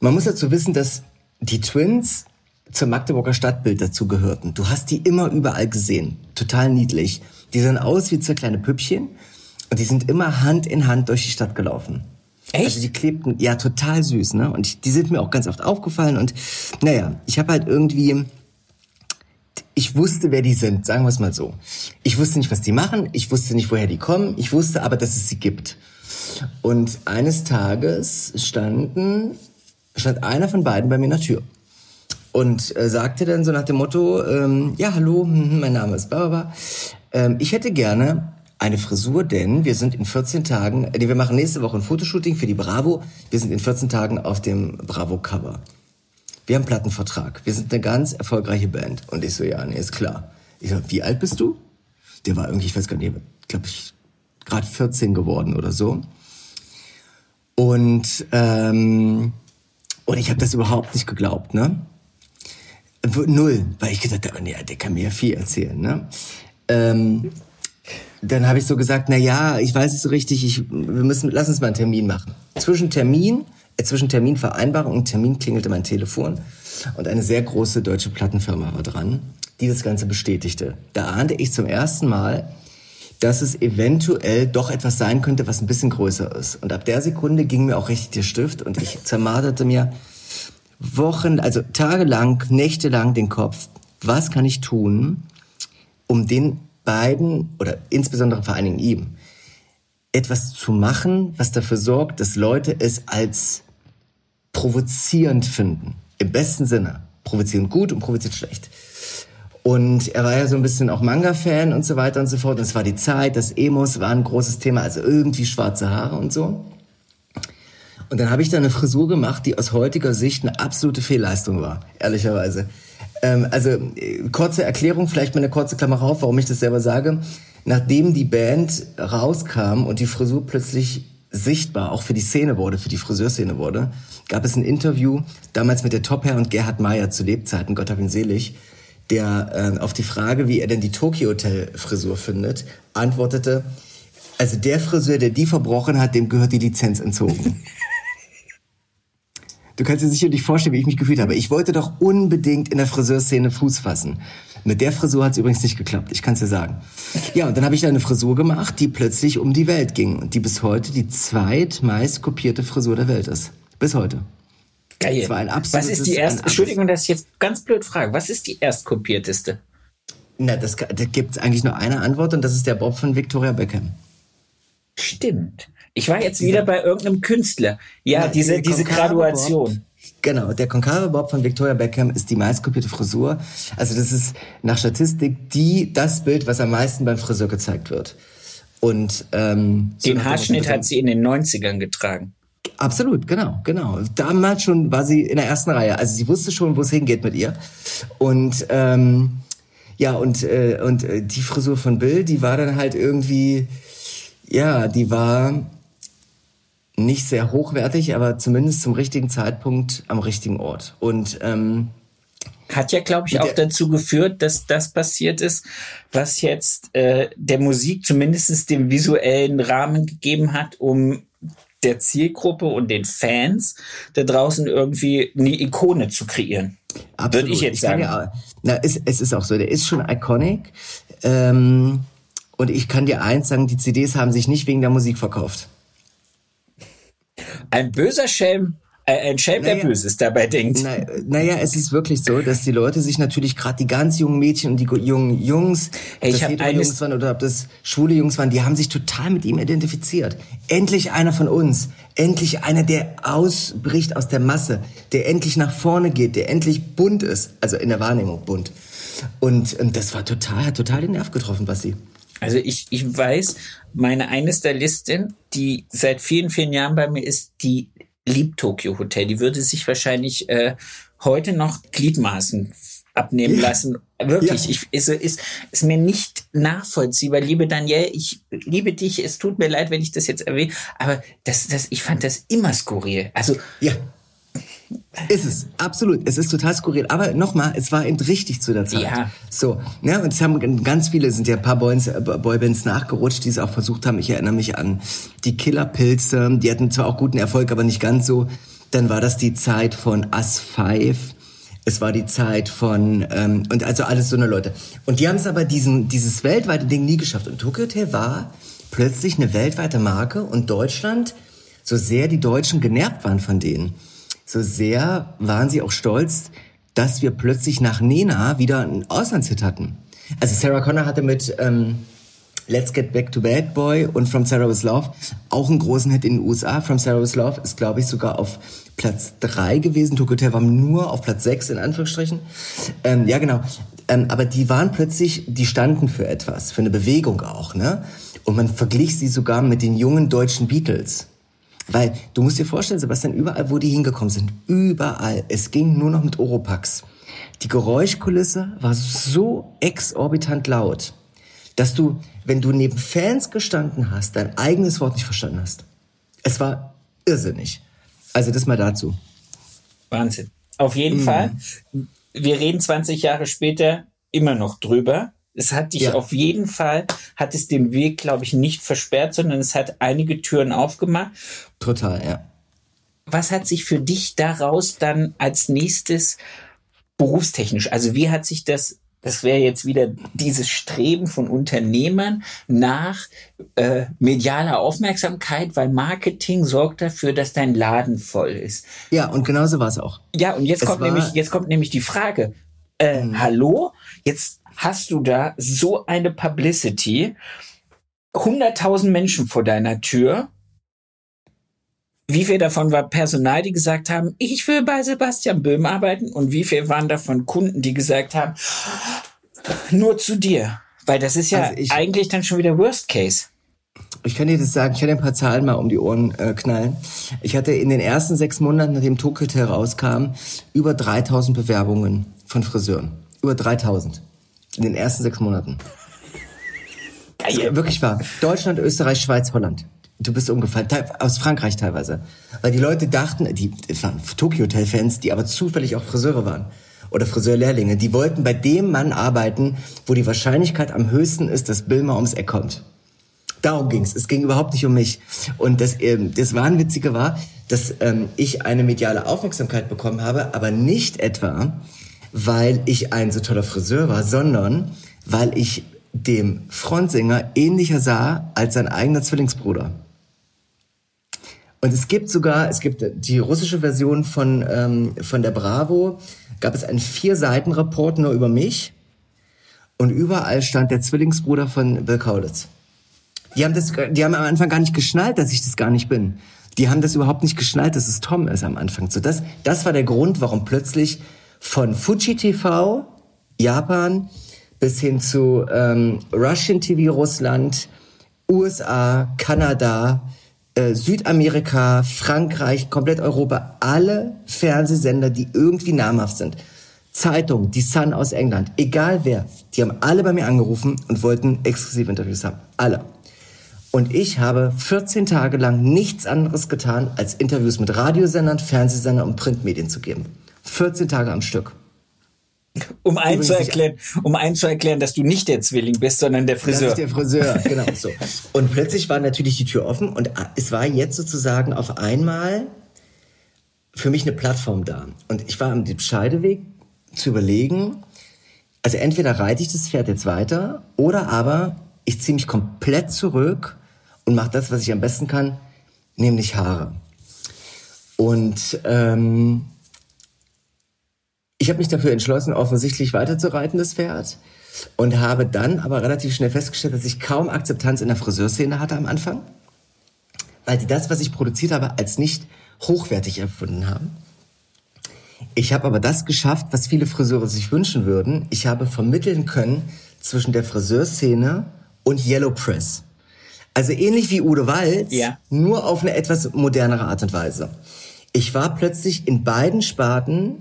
A: man muss dazu wissen, dass die Twins zum Magdeburger Stadtbild dazu gehörten. Du hast die immer überall gesehen. Total niedlich. Die sahen aus wie zwei kleine Püppchen und die sind immer Hand in Hand durch die Stadt gelaufen.
B: Echt?
A: Also die klebten, ja, total süß, ne? Und die sind mir auch ganz oft aufgefallen und naja, ich habe halt irgendwie ich wusste, wer die sind, sagen wir es mal so. Ich wusste nicht, was die machen, ich wusste nicht, woher die kommen, ich wusste aber, dass es sie gibt. Und eines Tages standen, stand einer von beiden bei mir in der Tür und äh, sagte dann so nach dem Motto, ähm, ja, hallo, mein Name ist Barbara, ähm, ich hätte gerne eine Frisur, denn wir sind in 14 Tagen, äh, wir machen nächste Woche ein Fotoshooting für die Bravo, wir sind in 14 Tagen auf dem Bravo-Cover wir haben einen Plattenvertrag. Wir sind eine ganz erfolgreiche Band. Und ich so, ja, nee, ist klar. Ich so, wie alt bist du? Der war irgendwie, ich weiß gar nicht, glaube ich, gerade 14 geworden oder so. Und, ähm, und ich habe das überhaupt nicht geglaubt, ne? Null, weil ich gedacht habe, nee, der kann mir ja viel erzählen, ne? Ähm, dann habe ich so gesagt, na ja, ich weiß nicht so richtig, ich, wir müssen, lass uns mal einen Termin machen. Zwischen Termin zwischen Terminvereinbarung und Termin klingelte mein Telefon und eine sehr große deutsche Plattenfirma war dran, die das Ganze bestätigte. Da ahnte ich zum ersten Mal, dass es eventuell doch etwas sein könnte, was ein bisschen größer ist. Und ab der Sekunde ging mir auch richtig der Stift und ich zermarterte mir Wochen, also tagelang, nächtelang den Kopf, was kann ich tun, um den beiden oder insbesondere vor allen Dingen ihm etwas zu machen, was dafür sorgt, dass Leute es als provozierend finden. Im besten Sinne. Provozierend gut und provozierend schlecht. Und er war ja so ein bisschen auch Manga-Fan und so weiter und so fort. Und es war die Zeit, das Emos war ein großes Thema, also irgendwie schwarze Haare und so. Und dann habe ich da eine Frisur gemacht, die aus heutiger Sicht eine absolute Fehlleistung war, ehrlicherweise. Ähm, also äh, kurze Erklärung, vielleicht mal eine kurze Klammer auf, warum ich das selber sage. Nachdem die Band rauskam und die Frisur plötzlich sichtbar auch für die Szene wurde, für die Friseurszene wurde, gab es ein Interview damals mit der Top Hair und Gerhard Meyer zu Lebzeiten, Gott hab ihn selig, der äh, auf die Frage, wie er denn die Tokyo Hotel Frisur findet, antwortete, also der Friseur, der die verbrochen hat, dem gehört die Lizenz entzogen. Du kannst dir sicherlich vorstellen, wie ich mich gefühlt habe. Ich wollte doch unbedingt in der Friseurszene Fuß fassen. Mit der Frisur hat es übrigens nicht geklappt, ich kann es dir sagen. Ja, und dann habe ich da eine Frisur gemacht, die plötzlich um die Welt ging und die bis heute die zweitmeist kopierte Frisur der Welt ist. Bis heute.
B: Geil.
A: Das war ein
B: Was ist die erste, Entschuldigung, dass ich jetzt ganz blöd frage, was ist die erstkopierteste?
A: Na, das, da gibt es eigentlich nur eine Antwort und das ist der Bob von Victoria Beckham.
B: Stimmt. Ich war jetzt wieder bei irgendeinem Künstler. Ja, Na, diese, diese Graduation.
A: Genau, der Concave Bob von Victoria Beckham ist die meistkopierte Frisur. Also das ist nach Statistik die das Bild, was am meisten beim Friseur gezeigt wird. Und ähm,
B: den Haarschnitt hat sie in den 90ern getragen.
A: Absolut, genau, genau. Damals schon war sie in der ersten Reihe. Also sie wusste schon, wo es hingeht mit ihr. Und ähm, ja, und, äh, und äh, die Frisur von Bill, die war dann halt irgendwie, ja, die war nicht sehr hochwertig, aber zumindest zum richtigen Zeitpunkt am richtigen Ort. Und ähm,
B: hat ja, glaube ich, auch dazu geführt, dass das passiert ist, was jetzt äh, der Musik zumindest den visuellen Rahmen gegeben hat, um der Zielgruppe und den Fans da draußen irgendwie eine Ikone zu kreieren.
A: Absolut. Würde ich jetzt sagen. Ich ja, na, es, es ist auch so, der ist schon iconic. Ähm, und ich kann dir eins sagen, die CDs haben sich nicht wegen der Musik verkauft.
B: Ein böser Schelm, äh, ein Schelm, naja, der Böses dabei denkt.
A: Na, naja, es ist wirklich so, dass die Leute sich natürlich gerade die ganz jungen Mädchen und die jungen Jungs,
B: hey, ob
A: das Jungs waren oder ob das schwule Jungs waren, die haben sich total mit ihm identifiziert. Endlich einer von uns. Endlich einer, der ausbricht aus der Masse, der endlich nach vorne geht, der endlich bunt ist. Also in der Wahrnehmung bunt. Und, und das war total, hat total den Nerv getroffen, Basti.
B: Also ich, ich weiß, meine eine Stylistin, die seit vielen, vielen Jahren bei mir ist, die liebt Tokyo Hotel. Die würde sich wahrscheinlich äh, heute noch Gliedmaßen abnehmen ja. lassen. Wirklich, ja. ich, ist, ist, ist mir nicht nachvollziehbar. Liebe Danielle, ich liebe dich. Es tut mir leid, wenn ich das jetzt erwähne, aber das, das, ich fand das immer skurril. Also
A: ja. Ist es, absolut. Es ist total skurril. Aber nochmal, es war eben richtig zu der Zeit.
B: Ja.
A: So, ne, und es haben ganz viele, sind ja ein paar Boys, äh, Boybands nachgerutscht, die es auch versucht haben. Ich erinnere mich an die Killerpilze. Die hatten zwar auch guten Erfolg, aber nicht ganz so. Dann war das die Zeit von Us 5. Es war die Zeit von, ähm, und also alles so eine Leute. Und die haben es aber diesen, dieses weltweite Ding nie geschafft. Und Tokyo Hotel war plötzlich eine weltweite Marke und Deutschland, so sehr die Deutschen genervt waren von denen so sehr waren sie auch stolz, dass wir plötzlich nach Nena wieder einen Auslandshit hatten. Also Sarah Connor hatte mit ähm, Let's Get Back to Bad Boy und From Sarah With Love auch einen großen Hit in den USA. From Sarah With Love ist, glaube ich, sogar auf Platz drei gewesen. Tokyo Hotel war nur auf Platz sechs in Anführungsstrichen. Ähm, ja, genau. Ähm, aber die waren plötzlich, die standen für etwas, für eine Bewegung auch, ne? Und man verglich sie sogar mit den jungen deutschen Beatles. Weil du musst dir vorstellen, Sebastian, überall, wo die hingekommen sind, überall, es ging nur noch mit Oropax. Die Geräuschkulisse war so exorbitant laut, dass du, wenn du neben Fans gestanden hast, dein eigenes Wort nicht verstanden hast. Es war irrsinnig. Also das mal dazu.
B: Wahnsinn. Auf jeden mhm. Fall. Wir reden 20 Jahre später immer noch drüber. Es hat dich ja. auf jeden Fall, hat es den Weg, glaube ich, nicht versperrt, sondern es hat einige Türen aufgemacht.
A: Total, ja.
B: Was hat sich für dich daraus dann als nächstes berufstechnisch, also wie hat sich das Das wäre jetzt wieder dieses Streben von Unternehmern nach äh, medialer Aufmerksamkeit, weil Marketing sorgt dafür, dass dein Laden voll ist.
A: Ja, und genauso war es auch.
B: Ja, und jetzt
A: Es
B: kommt nämlich jetzt kommt nämlich die Frage: äh, Hallo, jetzt hast du da so eine Publicity, 100.000 Menschen vor deiner Tür. Wie viel davon war Personal, die gesagt haben, ich will bei Sebastian Böhm arbeiten? Und wie viel waren davon Kunden, die gesagt haben, nur zu dir? Weil das ist ja
A: Also ich-
B: eigentlich dann schon wieder Worst Case.
A: Ich kann dir das sagen, ich kann dir ein paar Zahlen mal um die Ohren äh, knallen. Ich hatte in den ersten sechs Monaten, nachdem Tokyo Hotel rauskam, über 3000 Bewerbungen von Friseuren. Über 3000. In den ersten sechs Monaten.
B: Geil.
A: Wirklich wahr. Deutschland, Österreich, Schweiz, Holland. Du bist umgefallen. Aus Frankreich teilweise. Weil die Leute dachten, die waren Tokyo Hotel Fans, die aber zufällig auch Friseure waren. Oder Friseurlehrlinge. Die wollten bei dem Mann arbeiten, wo die Wahrscheinlichkeit am höchsten ist, dass Bill mal ums Eck kommt. Darum ging's. Es ging überhaupt nicht um mich. Und das, ähm, das Wahnwitzige war, dass ähm, ich eine mediale Aufmerksamkeit bekommen habe, aber nicht etwa, weil ich ein so toller Friseur war, sondern weil ich dem Frontsänger ähnlicher sah als sein eigener Zwillingsbruder. Und es gibt sogar, es gibt die russische Version von, ähm, von der Bravo, gab es einen Vier-Seiten-Report nur über mich. Und überall stand der Zwillingsbruder von Bill Kaulitz. Die haben das, die haben am Anfang gar nicht geschnallt, dass ich das gar nicht bin. Die haben das überhaupt nicht geschnallt, dass es Tom ist am Anfang. So das, das war der Grund, warum plötzlich von Fuji TV, Japan, bis hin zu ähm, Russian TV Russland, USA, Kanada, äh, Südamerika, Frankreich, komplett Europa, alle Fernsehsender, die irgendwie namhaft sind. Zeitung, die Sun aus England, egal wer, die haben alle bei mir angerufen und wollten exklusive Interviews haben. Alle. Und ich habe 14 Tage lang nichts anderes getan, als Interviews mit Radiosendern, Fernsehsendern und Printmedien zu geben. 14 Tage am Stück.
B: Um einen
A: Übrigens,
B: zu
A: ich-
B: erklären, um einen zu erklären, dass du nicht der Zwilling bist, sondern der
A: Das
B: Friseur.
A: ist der Friseur, genau so. Und plötzlich war natürlich die Tür offen und es war jetzt sozusagen auf einmal für mich eine Plattform da. Und ich war am Scheideweg zu überlegen, also entweder reite ich das Pferd jetzt weiter oder aber ich ziehe mich komplett zurück und mache das, was ich am besten kann, nämlich Haare. Und ähm, ich habe mich dafür entschlossen, offensichtlich weiterzureiten, das Pferd. Und habe dann aber relativ schnell festgestellt, dass ich kaum Akzeptanz in der Friseurszene hatte am Anfang. Weil die das, was ich produziert habe, als nicht hochwertig empfunden haben. Ich habe aber das geschafft, was viele Friseure sich wünschen würden. Ich habe vermitteln können zwischen der Friseurszene und Yellow Press. Also ähnlich wie Udo Walz,
B: Ja.
A: nur auf eine etwas modernere Art und Weise. Ich war plötzlich in beiden Sparten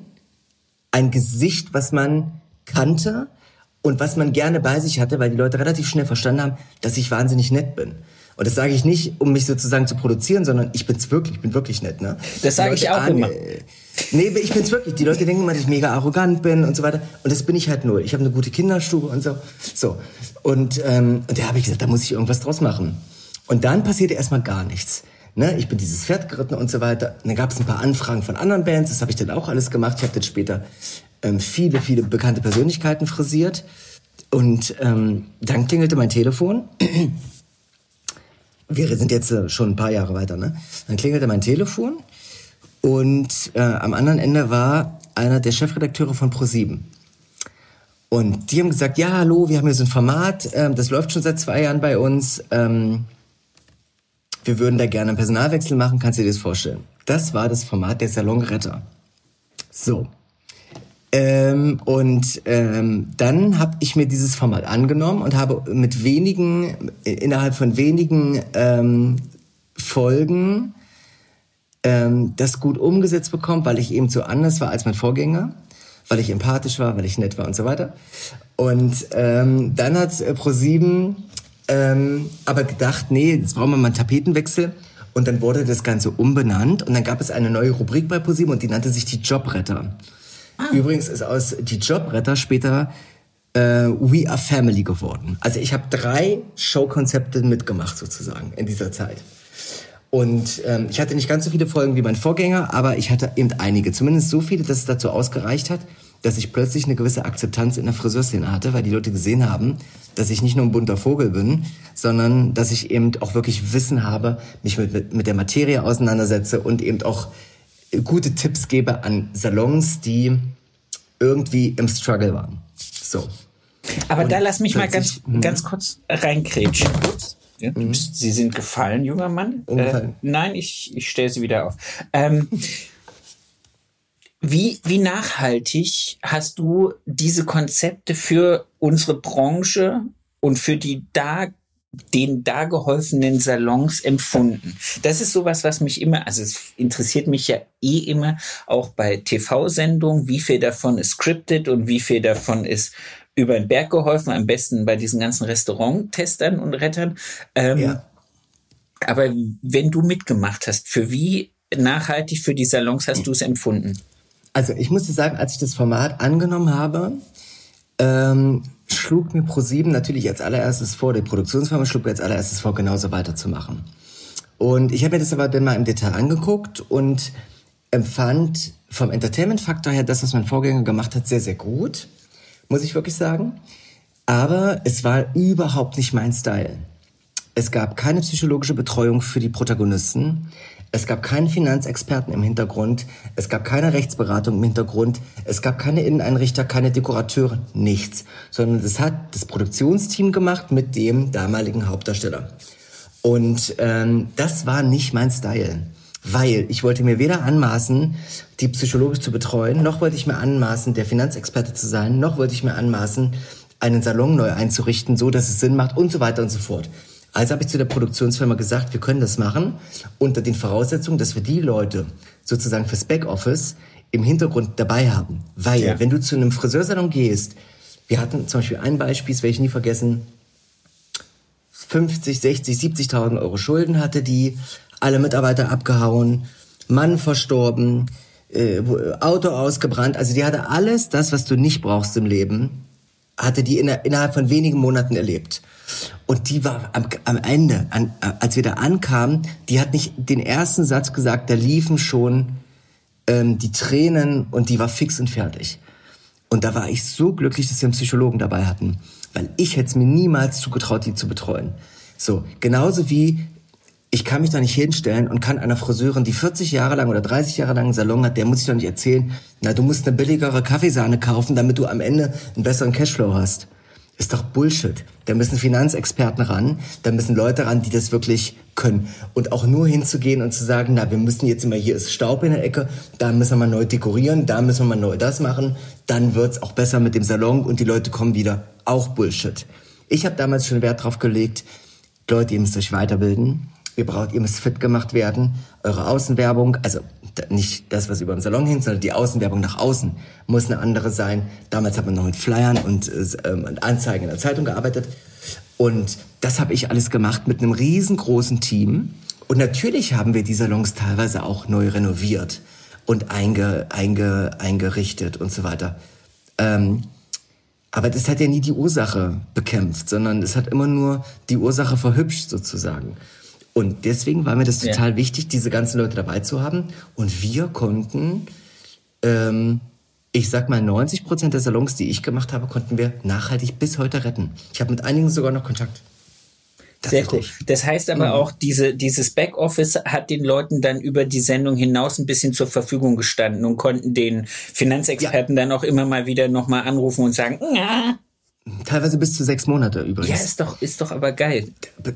A: ein Gesicht, was man kannte und was man gerne bei sich hatte, weil die Leute relativ schnell verstanden haben, dass ich wahnsinnig nett bin. Und das sage ich nicht, um mich sozusagen zu produzieren, sondern ich bin's wirklich, ich bin wirklich nett, ne?
B: Das sage ich auch
A: ahnen,
B: immer.
A: Nee, ich bin's wirklich. Die Leute denken immer, dass ich mega arrogant bin und so weiter. Und das bin ich halt null. Ich habe eine gute Kinderstube und so. So. Und, ähm, und da habe ich gesagt, da muss ich irgendwas draus machen. Und dann passierte erstmal gar nichts. Ne, ich bin dieses Pferd geritten und so weiter. Und dann gab es ein paar Anfragen von anderen Bands. Das habe ich dann auch alles gemacht. Ich habe dann später ähm, viele, viele bekannte Persönlichkeiten frisiert. Und ähm, dann klingelte mein Telefon. Wir sind jetzt äh, schon ein paar Jahre weiter, ne? Dann klingelte mein Telefon und äh, am anderen Ende war einer der Chefredakteure von Pro7. Und die haben gesagt, ja, hallo, wir haben hier so ein Format, ähm, das läuft schon seit zwei Jahren bei uns. Ähm, wir würden da gerne einen Personalwechsel machen, kannst du dir das vorstellen? Das war das Format der Salonretter. So. Ähm, und ähm, dann habe ich mir dieses Format angenommen und habe mit wenigen, innerhalb von wenigen ähm, Folgen ähm, das gut umgesetzt bekommen, weil ich eben so anders war als mein Vorgänger, weil ich empathisch war, weil ich nett war und so weiter. Und ähm, dann hat äh, ProSieben ähm, aber gedacht, nee, jetzt brauchen wir mal einen Tapetenwechsel. Und dann wurde das Ganze umbenannt und dann gab es eine neue Rubrik bei ProSieben und die nannte sich die Jobretter. Übrigens ist aus die Jobretter später äh, We Are Family geworden. Also ich habe drei Showkonzepte mitgemacht sozusagen in dieser Zeit. Und ähm, ich hatte nicht ganz so viele Folgen wie mein Vorgänger, aber ich hatte eben einige. Zumindest so viele, dass es dazu ausgereicht hat, dass ich plötzlich eine gewisse Akzeptanz in der Friseurszene hatte, weil die Leute gesehen haben, dass ich nicht nur ein bunter Vogel bin, sondern dass ich eben auch wirklich Wissen habe, mich mit, mit, der Materie auseinandersetze und eben auch gute Tipps gebe an Salons, die irgendwie im Struggle waren. So.
B: Aber
A: Und
B: da lass mich mal ganz,
A: mhm.
B: ganz kurz reinkrätschen. Ups. Ja, du bist, Sie sind gefallen, junger Mann. Äh, nein, ich, ich stelle sie wieder auf. Ähm, wie, wie nachhaltig hast du diese Konzepte für unsere Branche und für die da den da geholfenen Salons empfunden. Das ist sowas, was mich immer, also es interessiert mich ja eh immer, auch bei TV-Sendungen, wie viel davon ist scripted und wie viel davon ist über den Berg geholfen, am besten bei diesen ganzen Restauranttestern und Rettern. Ähm,
A: Ja.
B: Aber wenn du mitgemacht hast, für wie nachhaltig für die Salons hast du es empfunden?
A: Also ich muss dir sagen, als ich das Format angenommen habe, ähm, schlug mir ProSieben natürlich als allererstes vor, die Produktionsfirma schlug mir als allererstes vor, genauso weiterzumachen. Und ich habe mir das aber dann mal im Detail angeguckt und empfand vom Entertainment-Faktor her das, was mein Vorgänger gemacht hat, sehr, sehr gut, muss ich wirklich sagen. Aber es war überhaupt nicht mein Style. Es gab keine psychologische Betreuung für die Protagonisten. Es gab keinen Finanzexperten im Hintergrund. Es gab keine Rechtsberatung im Hintergrund. Es gab keine Inneneinrichter, keine Dekorateure, nichts. Sondern das hat das Produktionsteam gemacht mit dem damaligen Hauptdarsteller. Und ähm, das war nicht mein Style. Weil ich wollte mir weder anmaßen, die psychologisch zu betreuen, noch wollte ich mir anmaßen, der Finanzexperte zu sein, noch wollte ich mir anmaßen, einen Salon neu einzurichten, so dass es Sinn macht und so weiter und so fort. Also habe ich zu der Produktionsfirma gesagt, wir können das machen unter den Voraussetzungen, dass wir die Leute sozusagen fürs Backoffice im Hintergrund dabei haben. Weil,
B: Ja.
A: wenn du zu einem Friseursalon gehst, wir hatten zum Beispiel ein Beispiel, das werde ich nie vergessen, 50, 60, 70.000 Euro Schulden hatte die, alle Mitarbeiter abgehauen, Mann verstorben, äh, Auto ausgebrannt. Also die hatte alles das, was du nicht brauchst im Leben, hatte die in, innerhalb von wenigen Monaten erlebt. Und die war am, am Ende, an, als wir da ankamen, die hat nicht den ersten Satz gesagt, da liefen schon ähm, die Tränen und die war fix und fertig. Und da war ich so glücklich, dass wir einen Psychologen dabei hatten. Weil ich hätte es mir niemals zugetraut, die zu betreuen. So, genauso wie ich kann mich da nicht hinstellen und kann einer Friseurin, die 40 Jahre lang oder 30 Jahre lang einen Salon hat, der muss ich doch nicht erzählen, na, du musst eine billigere Kaffeesahne kaufen, damit du am Ende einen besseren Cashflow hast. Ist doch Bullshit. Da müssen Finanzexperten ran, da müssen Leute ran, die das wirklich können. Und auch nur hinzugehen und zu sagen, na, wir müssen jetzt immer, hier ist Staub in der Ecke, da müssen wir mal neu dekorieren, da müssen wir mal neu das machen, dann wird's auch besser mit dem Salon und die Leute kommen wieder. Auch Bullshit. Ich habe damals schon Wert drauf gelegt, Leute, ihr müsst euch weiterbilden. Ihr braucht, ihr müsst fit gemacht werden. Eure Außenwerbung, also nicht das, was über den Salon hängt, sondern die Außenwerbung nach außen muss eine andere sein. Damals hat man noch mit Flyern und, äh, ähm, und Anzeigen in der Zeitung gearbeitet. Und das habe ich alles gemacht mit einem riesengroßen Team. Und natürlich haben wir die Salons teilweise auch neu renoviert und einge, einge, eingerichtet und so weiter. Ähm, aber das hat ja nie die Ursache bekämpft, sondern es hat immer nur die Ursache verhübscht sozusagen. Und deswegen war mir das
B: Ja.
A: total wichtig, diese ganzen Leute dabei zu haben. Und wir konnten, ähm, ich sag mal, 90 Prozent der Salons, die ich gemacht habe, konnten wir nachhaltig bis heute retten. Ich habe mit einigen sogar noch Kontakt.
B: Sehr cool.
A: Tatsächlich.
B: Das heißt aber
A: Mhm.
B: auch, diese, dieses Backoffice hat den Leuten dann über die Sendung hinaus ein bisschen zur Verfügung gestanden und konnten den Finanzexperten dann auch immer mal wieder nochmal anrufen und sagen, ja,
A: Teilweise bis zu sechs Monate übrigens.
B: ja, ist doch, ist doch aber geil.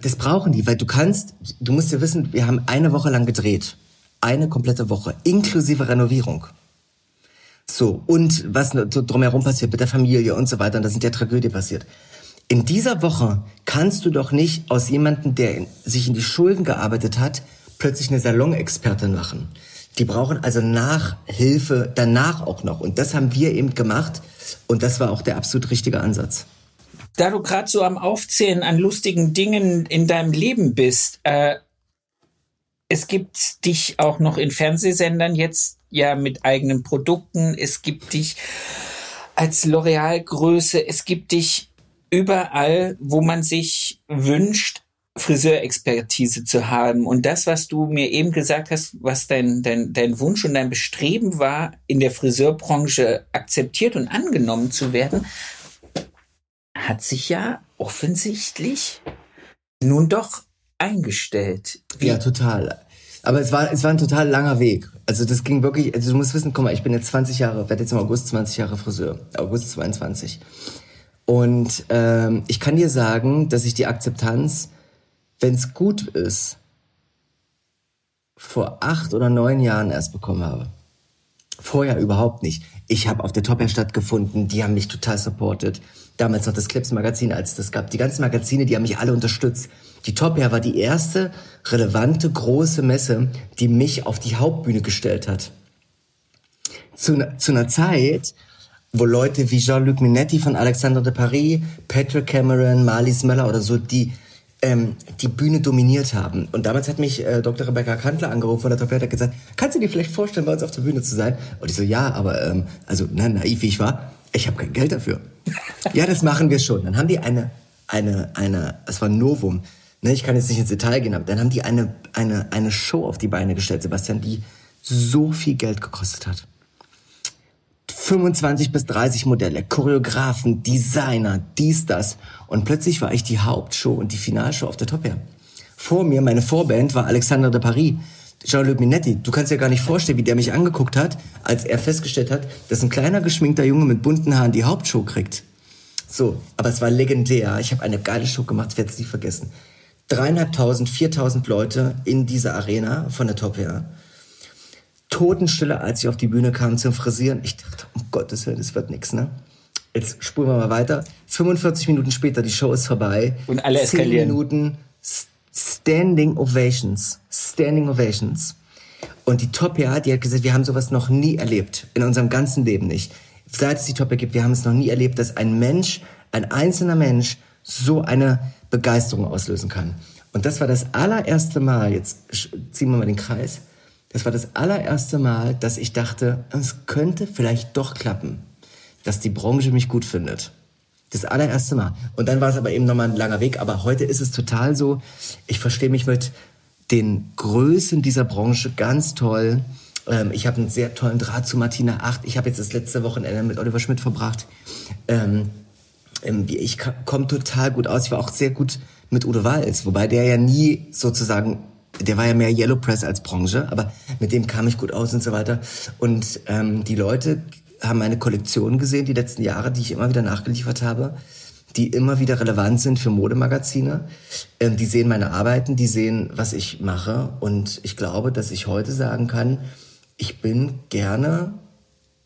A: Das brauchen die, weil du kannst, du musst ja wissen, wir haben eine Woche lang gedreht. Eine komplette Woche, inklusive Renovierung. So, und was so drumherum passiert mit der Familie und so weiter, und da sind ja Tragödie passiert. In dieser Woche kannst du doch nicht aus jemandem, der in, sich in die Schulden gearbeitet hat, plötzlich eine Salonexpertin machen. Die brauchen also Nachhilfe danach auch noch. Und das haben wir eben gemacht. Und das war auch der absolut richtige Ansatz.
B: Da du gerade so am Aufzählen an lustigen Dingen in deinem Leben bist, äh, es gibt dich auch noch in Fernsehsendern jetzt ja mit eigenen Produkten. Es gibt dich als L'Oreal-Größe. Es gibt dich überall, wo man sich wünscht. Friseurexpertise zu haben. Und das, was du mir eben gesagt hast, was dein, dein, dein Wunsch und dein Bestreben war, in der Friseurbranche akzeptiert und angenommen zu werden, hat sich ja offensichtlich nun doch eingestellt.
A: Wie? Ja, total. Aber es war, es war ein total langer Weg. Also das ging wirklich, also du musst wissen, guck mal, ich bin jetzt 20 Jahre, werde jetzt im August 20 Jahre Friseur, August 22. Und ähm, ich kann dir sagen, dass ich die Akzeptanz, wenn es gut ist, vor acht oder neun Jahren erst bekommen habe. Vorher überhaupt nicht. Ich habe auf der Top stattgefunden, die haben mich total supportet. Damals noch das Clips Magazin, als das gab. Die ganzen Magazine, die haben mich alle unterstützt. Die Top war die erste relevante große Messe, die mich auf die Hauptbühne gestellt hat. Zu, zu einer Zeit, wo Leute wie Jean-Luc Minetti von Alexandre de Paris, Patrick Cameron, Marlies Möller oder so, die ähm, die Bühne dominiert haben. Und damals hat mich äh, Dr. Rebecca Kantler angerufen von der Top hat gesagt, kannst du dir vielleicht vorstellen, bei uns auf der Bühne zu sein? Und ich so, ja, aber ähm, also na, naiv wie ich war, ich habe kein Geld dafür. ja, das machen wir schon. Dann haben die eine, eine, eine, es war ein Novum. Ne, ich kann jetzt nicht ins Detail gehen, aber dann haben die eine, eine, eine Show auf die Beine gestellt, Sebastian, die so viel Geld gekostet hat. 25 bis 30 Modelle, Choreografen, Designer, dies, das. Und plötzlich war ich die Hauptshow und die Finalshow auf der Top Air. Vor mir, meine Vorband war Alexandre de Paris. Jean-Luc Minetti, du kannst dir gar nicht vorstellen, wie der mich angeguckt hat, als er festgestellt hat, dass ein kleiner geschminkter Junge mit bunten Haaren die Hauptshow kriegt. So, aber es war legendär. Ich habe eine geile Show gemacht, ich werde es nie vergessen. Dreieinhalbtausend, viertausend Leute in dieser Arena von der Top Air. Totenstille, als ich auf die Bühne kam zum Frisieren. Ich dachte, um Gottes Willen, das wird nix, ne? Jetzt spulen wir mal weiter. 45 Minuten später, die Show ist vorbei.
B: Und alle eskalieren.
A: 10 Minuten Standing Ovations. Standing Ovations. Und die Top ja, die hat gesagt, wir haben sowas noch nie erlebt. In unserem ganzen Leben nicht. Seit es die Top gibt, wir haben es noch nie erlebt, dass ein Mensch, ein einzelner Mensch, so eine Begeisterung auslösen kann. Und das war das allererste Mal, jetzt ziehen wir mal den Kreis, das war das allererste Mal, dass ich dachte, es könnte vielleicht doch klappen, dass die Branche mich gut findet. Das allererste Mal. Und dann war es aber eben nochmal ein langer Weg. Aber heute ist es total so, ich verstehe mich mit den Größen dieser Branche ganz toll. Ähm, ich habe einen sehr tollen Draht zu Martina Acht. Ich habe jetzt das letzte Wochenende mit Oliver Schmidt verbracht. Ähm, ähm ich komme total gut aus. Ich war auch sehr gut mit Udo Walz, wobei der ja nie sozusagen der war ja mehr Yellow Press als Branche, aber mit dem kam ich gut aus und so weiter. Und ähm, die Leute haben meine Kollektion gesehen, die letzten Jahre, die ich immer wieder nachgeliefert habe, die immer wieder relevant sind für Modemagazine. Ähm, die sehen meine Arbeiten, die sehen, was ich mache. Und ich glaube, dass ich heute sagen kann, ich bin gerne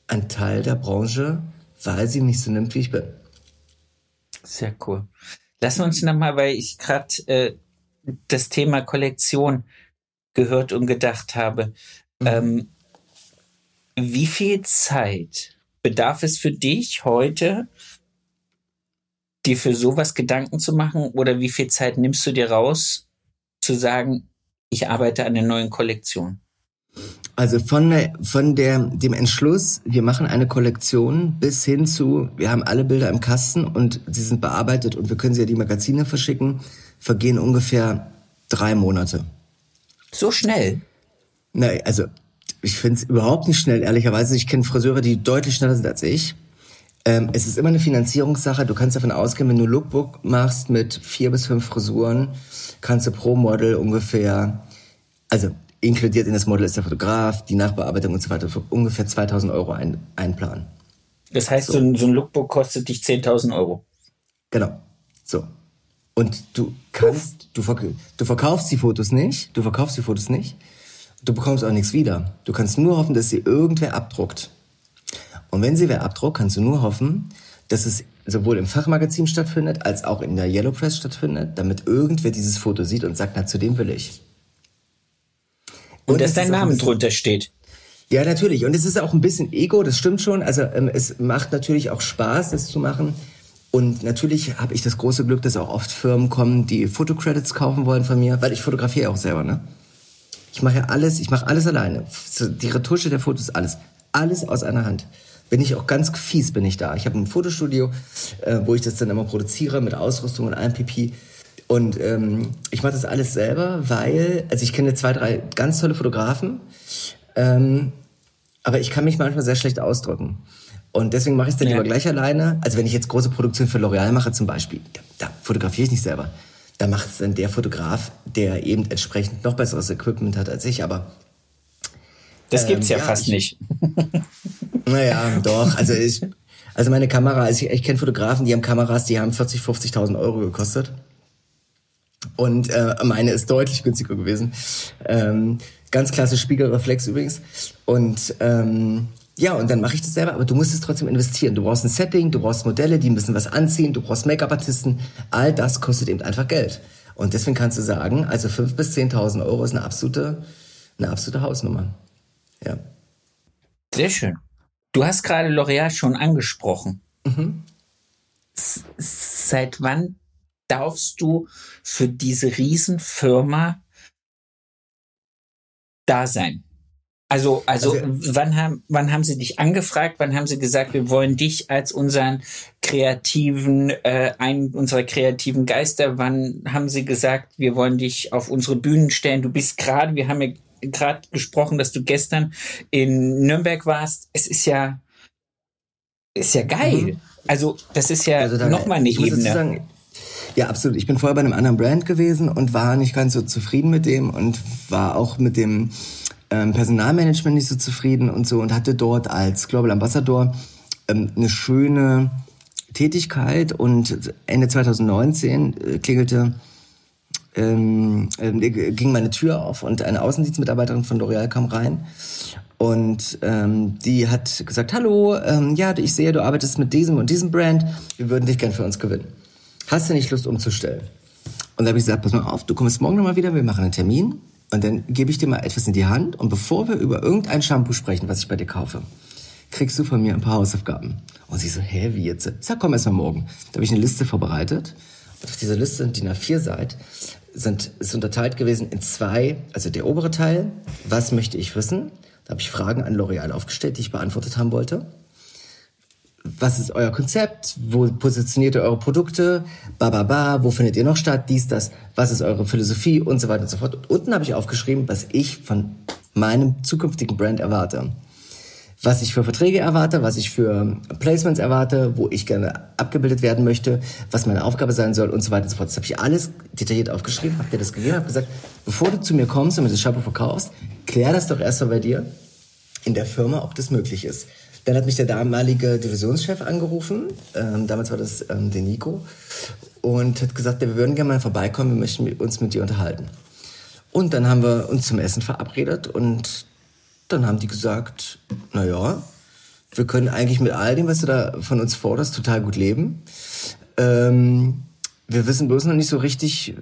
A: ein Teil der Branche, weil sie mich so nimmt, wie ich bin.
B: Sehr cool. Lassen wir uns nochmal, weil ich gerade äh, das Thema Kollektion gehört und gedacht habe. Mhm. Ähm, wie viel Zeit bedarf es für dich heute, dir für sowas Gedanken zu machen? Oder wie viel Zeit nimmst du dir raus, zu sagen, ich arbeite an der neuen Kollektion?
A: Also von, der, von der, dem Entschluss, wir machen eine Kollektion, bis hin zu, wir haben alle Bilder im Kasten und sie sind bearbeitet und wir können sie ja die Magazine verschicken, vergehen ungefähr drei Monate.
B: So schnell?
A: Nein, also ich finde es überhaupt nicht schnell, ehrlicherweise. Ich kenne Friseure, die deutlich schneller sind als ich. Ähm, es ist immer eine Finanzierungssache. Du kannst davon ausgehen, wenn du Lookbook machst mit vier bis fünf Frisuren, kannst du pro Model ungefähr, also inkludiert in das Model ist der Fotograf, die Nachbearbeitung und so weiter, für ungefähr 2000 Euro ein, einplanen.
B: Das heißt, so, so ein, so ein Lookbook kostet dich 10.000 Euro?
A: Genau. So. Und du kannst, du, verk du verkaufst die Fotos nicht, du verkaufst die Fotos nicht, du bekommst auch nichts wieder. Du kannst nur hoffen, dass sie irgendwer abdruckt. Und wenn sie wer abdruckt, kannst du nur hoffen, dass es sowohl im Fachmagazin stattfindet, als auch in der Yellow Press stattfindet, damit irgendwer dieses Foto sieht und sagt, na, zu dem will ich.
B: Und, und dass dein Name drunter steht.
A: Ja, natürlich. Und es ist auch ein bisschen Ego, das stimmt schon. Also ähm, es macht natürlich auch Spaß, das zu machen. Und natürlich habe ich das große Glück, dass auch oft Firmen kommen, die Fotocredits kaufen wollen von mir, weil ich fotografiere auch selber, ne? Ich mache ja alles, ich mache alles alleine. Die Retusche der Fotos, alles. Alles aus einer Hand. Bin ich auch ganz fies, bin ich da. Ich habe ein Fotostudio, äh, wo ich das dann immer produziere mit Ausrüstung und allem Pipi. Und ähm, ich mache das alles selber, weil, also ich kenne zwei, drei ganz tolle Fotografen, ähm, aber ich kann mich manchmal sehr schlecht ausdrücken. Und deswegen mache ich es dann ja. lieber gleich alleine. Also wenn ich jetzt große Produktion für L'Oreal mache zum Beispiel, da, da fotografiere ich nicht selber. Da macht es dann der Fotograf, der eben entsprechend noch besseres Equipment hat als ich. Aber
B: das gibt's ähm, ja, ja, fast ich, nicht.
A: naja, doch. Also ich, also meine Kamera, also ich, ich kenne Fotografen, die haben Kameras, die haben 40, 50.000 Euro gekostet. Und äh, meine ist deutlich günstiger gewesen. Ähm, ganz klasse Spiegelreflex übrigens. Und ähm, ja, und dann mache ich das selber, aber du musst es trotzdem investieren. Du brauchst ein Setting, du brauchst Modelle, die müssen was anziehen, du brauchst Make-up-Artisten. All das kostet eben einfach Geld. Und deswegen kannst du sagen, also 5.000 bis 10.000 Euro ist eine absolute, eine absolute Hausnummer. Ja.
B: Sehr schön. Du hast gerade L'Oreal schon angesprochen. Mhm. Seit wann darfst du für diese Riesenfirma da sein? Also, also, also wann haben, wann haben sie dich angefragt? Wann haben sie gesagt, wir wollen dich als unseren kreativen, äh, einen unserer kreativen Geister? Wann haben sie gesagt, wir wollen dich auf unsere Bühnen stellen? Du bist gerade, wir haben ja gerade gesprochen, dass du gestern in Nürnberg warst. Es ist ja, ist ja geil. Mhm. Also, das ist ja also nochmal eine Ebene.
A: Ja, absolut. Ich bin vorher bei einem anderen Brand gewesen und war nicht ganz so zufrieden mit dem und war auch mit dem ähm, Personalmanagement nicht so zufrieden und so und hatte dort als Global Ambassador ähm, eine schöne Tätigkeit und Ende 2019 äh, klingelte ähm, äh, ging meine Tür auf und eine Außendienstmitarbeiterin von L'Oreal kam rein und ähm, die hat gesagt, hallo, ähm, ja, ich sehe, du arbeitest mit diesem und diesem Brand, wir würden dich gern für uns gewinnen hast du nicht Lust umzustellen? Und da habe ich gesagt, pass mal auf, du kommst morgen nochmal wieder, wir machen einen Termin und dann gebe ich dir mal etwas in die Hand und bevor wir über irgendein Shampoo sprechen, was ich bei dir kaufe, kriegst du von mir ein paar Hausaufgaben. Und sie so, hä, wie jetzt? Ich sag, komm erst mal morgen. Da habe ich eine Liste vorbereitet. Und auf dieser Liste, die nach vier Seiten, sind, ist unterteilt gewesen in zwei, also der obere Teil, was möchte ich wissen? Da habe ich Fragen an L'Oreal aufgestellt, die ich beantwortet haben wollte was ist euer Konzept? Wo positioniert ihr eure Produkte? Ba, ba, ba, wo findet ihr noch statt? Dies, das. Was ist eure Philosophie? Und so weiter und so fort. Und unten habe ich aufgeschrieben, was ich von meinem zukünftigen Brand erwarte. Was ich für Verträge erwarte, was ich für Placements erwarte, wo ich gerne abgebildet werden möchte, was meine Aufgabe sein soll und so weiter und so fort. Das habe ich alles detailliert aufgeschrieben, habe dir das gegeben, habe gesagt, bevor du zu mir kommst und mir das Shampoo verkaufst, klär das doch erst mal bei dir in der Firma, ob das möglich ist. Dann hat mich der damalige Divisionschef angerufen, ähm, damals war das ähm, der Nico, und hat gesagt, wir würden gerne mal vorbeikommen, wir möchten uns mit dir unterhalten. Und dann haben wir uns zum Essen verabredet und dann haben die gesagt, na ja, wir können eigentlich mit all dem, was du da von uns forderst, total gut leben. Ähm, wir wissen bloß noch nicht so richtig,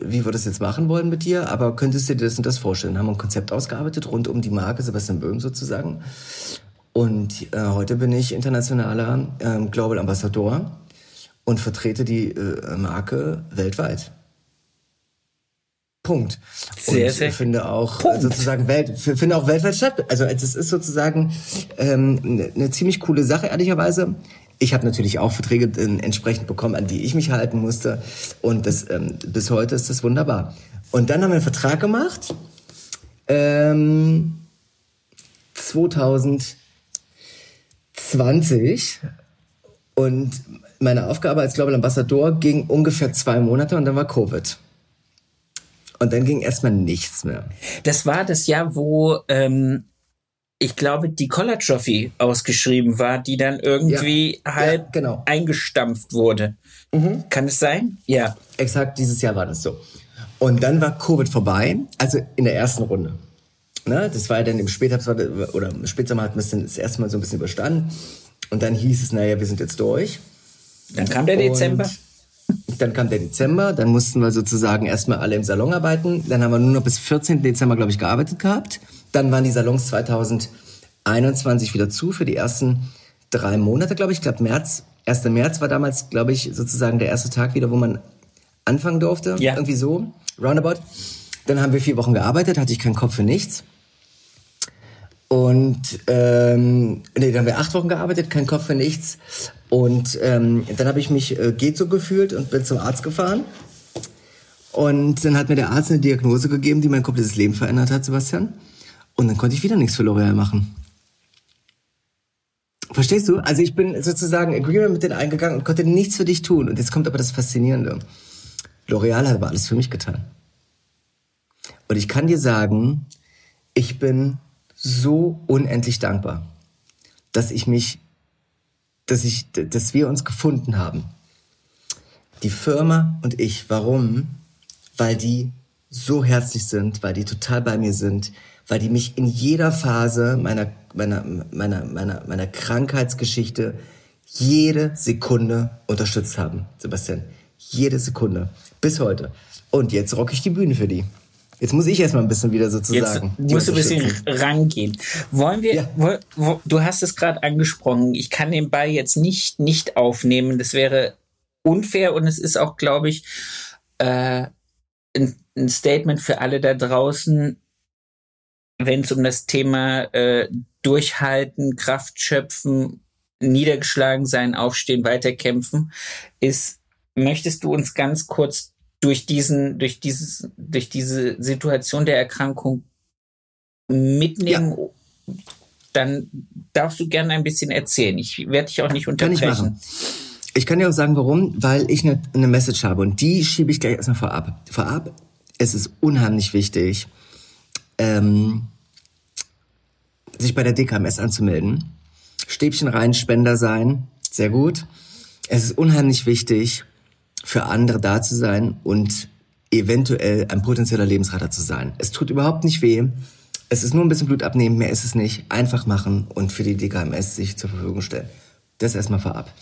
A: wie wir das jetzt machen wollen mit dir, aber könntest du dir das und das vorstellen? Haben wir ein Konzept ausgearbeitet rund um die Marke Sebastian Böhm sozusagen. Und äh, heute bin ich internationaler äh, Global Ambassador und vertrete die äh, Marke weltweit. Punkt. Sehr, und sehr finde auch Punkt. sozusagen Welt, finde auch weltweit statt. Also es ist sozusagen ähm, eine ne ziemlich coole Sache ehrlicherweise. Ich habe natürlich auch Verträge äh, entsprechend bekommen, an die ich mich halten musste. Und das, ähm, bis heute ist das wunderbar. Und dann haben wir einen Vertrag gemacht. Ähm, 2000 20 und meine Aufgabe als Global Ambassador ging ungefähr zwei Monate und dann war Covid. Und dann ging erstmal nichts mehr.
B: Das war das Jahr, wo ähm, ich glaube, die Collar Trophy ausgeschrieben war, die dann irgendwie ja, halb ja, genau. eingestampft wurde. Mhm. Kann es sein? Ja.
A: Exakt, dieses Jahr war das so. Und dann war Covid vorbei, also in der ersten Runde. Ne? Das war ja dann im Spätherbst oder im Spätsommer hat man es dann das erste Mal so ein bisschen überstanden. Und dann hieß es, naja, wir sind jetzt durch.
B: Dann kam der Dezember.
A: Und dann kam der Dezember, dann mussten wir sozusagen erstmal alle im Salon arbeiten. Dann haben wir nur noch bis 14. Dezember, glaube ich, gearbeitet gehabt. Dann waren die Salons 2021 wieder zu für die ersten drei Monate, glaube ich. Ich glaube, März, 1. März war damals, glaube ich, sozusagen der erste Tag wieder, wo man anfangen durfte. Ja. Irgendwie so, roundabout. Dann haben wir vier Wochen gearbeitet, hatte ich keinen Kopf für nichts. Und ähm, nee, dann haben wir acht Wochen gearbeitet, kein Kopf für nichts. Und ähm, dann habe ich mich äh, geht so gefühlt und bin zum Arzt gefahren. Und dann hat mir der Arzt eine Diagnose gegeben, die mein komplettes Leben verändert hat, Sebastian. Und dann konnte ich wieder nichts für L'Oreal machen. Verstehst du? Also ich bin sozusagen Agreement mit denen eingegangen und konnte nichts für dich tun. Und jetzt kommt aber das Faszinierende. L'Oreal hat aber alles für mich getan. Und ich kann dir sagen, ich bin so unendlich dankbar, dass ich mich, dass ich, dass wir uns gefunden haben. Die Firma und ich. Warum? Weil die so herzlich sind, weil die total bei mir sind, weil die mich in jeder Phase meiner, meiner, meiner, meiner, meiner Krankheitsgeschichte jede Sekunde unterstützt haben, Sebastian. Jede Sekunde. Bis heute. Und jetzt rock ich die Bühne für die. Jetzt muss ich erstmal ein bisschen wieder sozusagen.
B: Jetzt musst du ein bisschen rangehen. Wollen wir, ja. wo, wo, du hast es gerade angesprochen, ich kann den Ball jetzt nicht, nicht aufnehmen. Das wäre unfair und es ist auch, glaube ich, äh, ein, ein Statement für alle da draußen, wenn es um das Thema äh, Durchhalten, Kraft schöpfen, niedergeschlagen sein, aufstehen, weiterkämpfen, ist, möchtest du uns ganz kurz durch diesen, durch dieses, durch diese Situation der Erkrankung mitnehmen? Ja. Dann darfst du gerne ein bisschen erzählen. Ich werde dich auch nicht unterbrechen. Kann ich machen.
A: Ich kann dir auch sagen, warum, weil ich eine, eine Message habe und die schiebe ich gleich erstmal vorab. Vorab, es ist unheimlich wichtig, ähm, sich bei der DKMS anzumelden. Stäbchen rein, Spender sein, sehr gut. Es ist unheimlich wichtig, für andere da zu sein und eventuell ein potenzieller Lebensretter zu sein. Es tut überhaupt nicht weh. Es ist nur ein bisschen Blut abnehmen, mehr ist es nicht. Einfach machen und für die DKMS sich zur Verfügung stellen. Das erstmal vorab.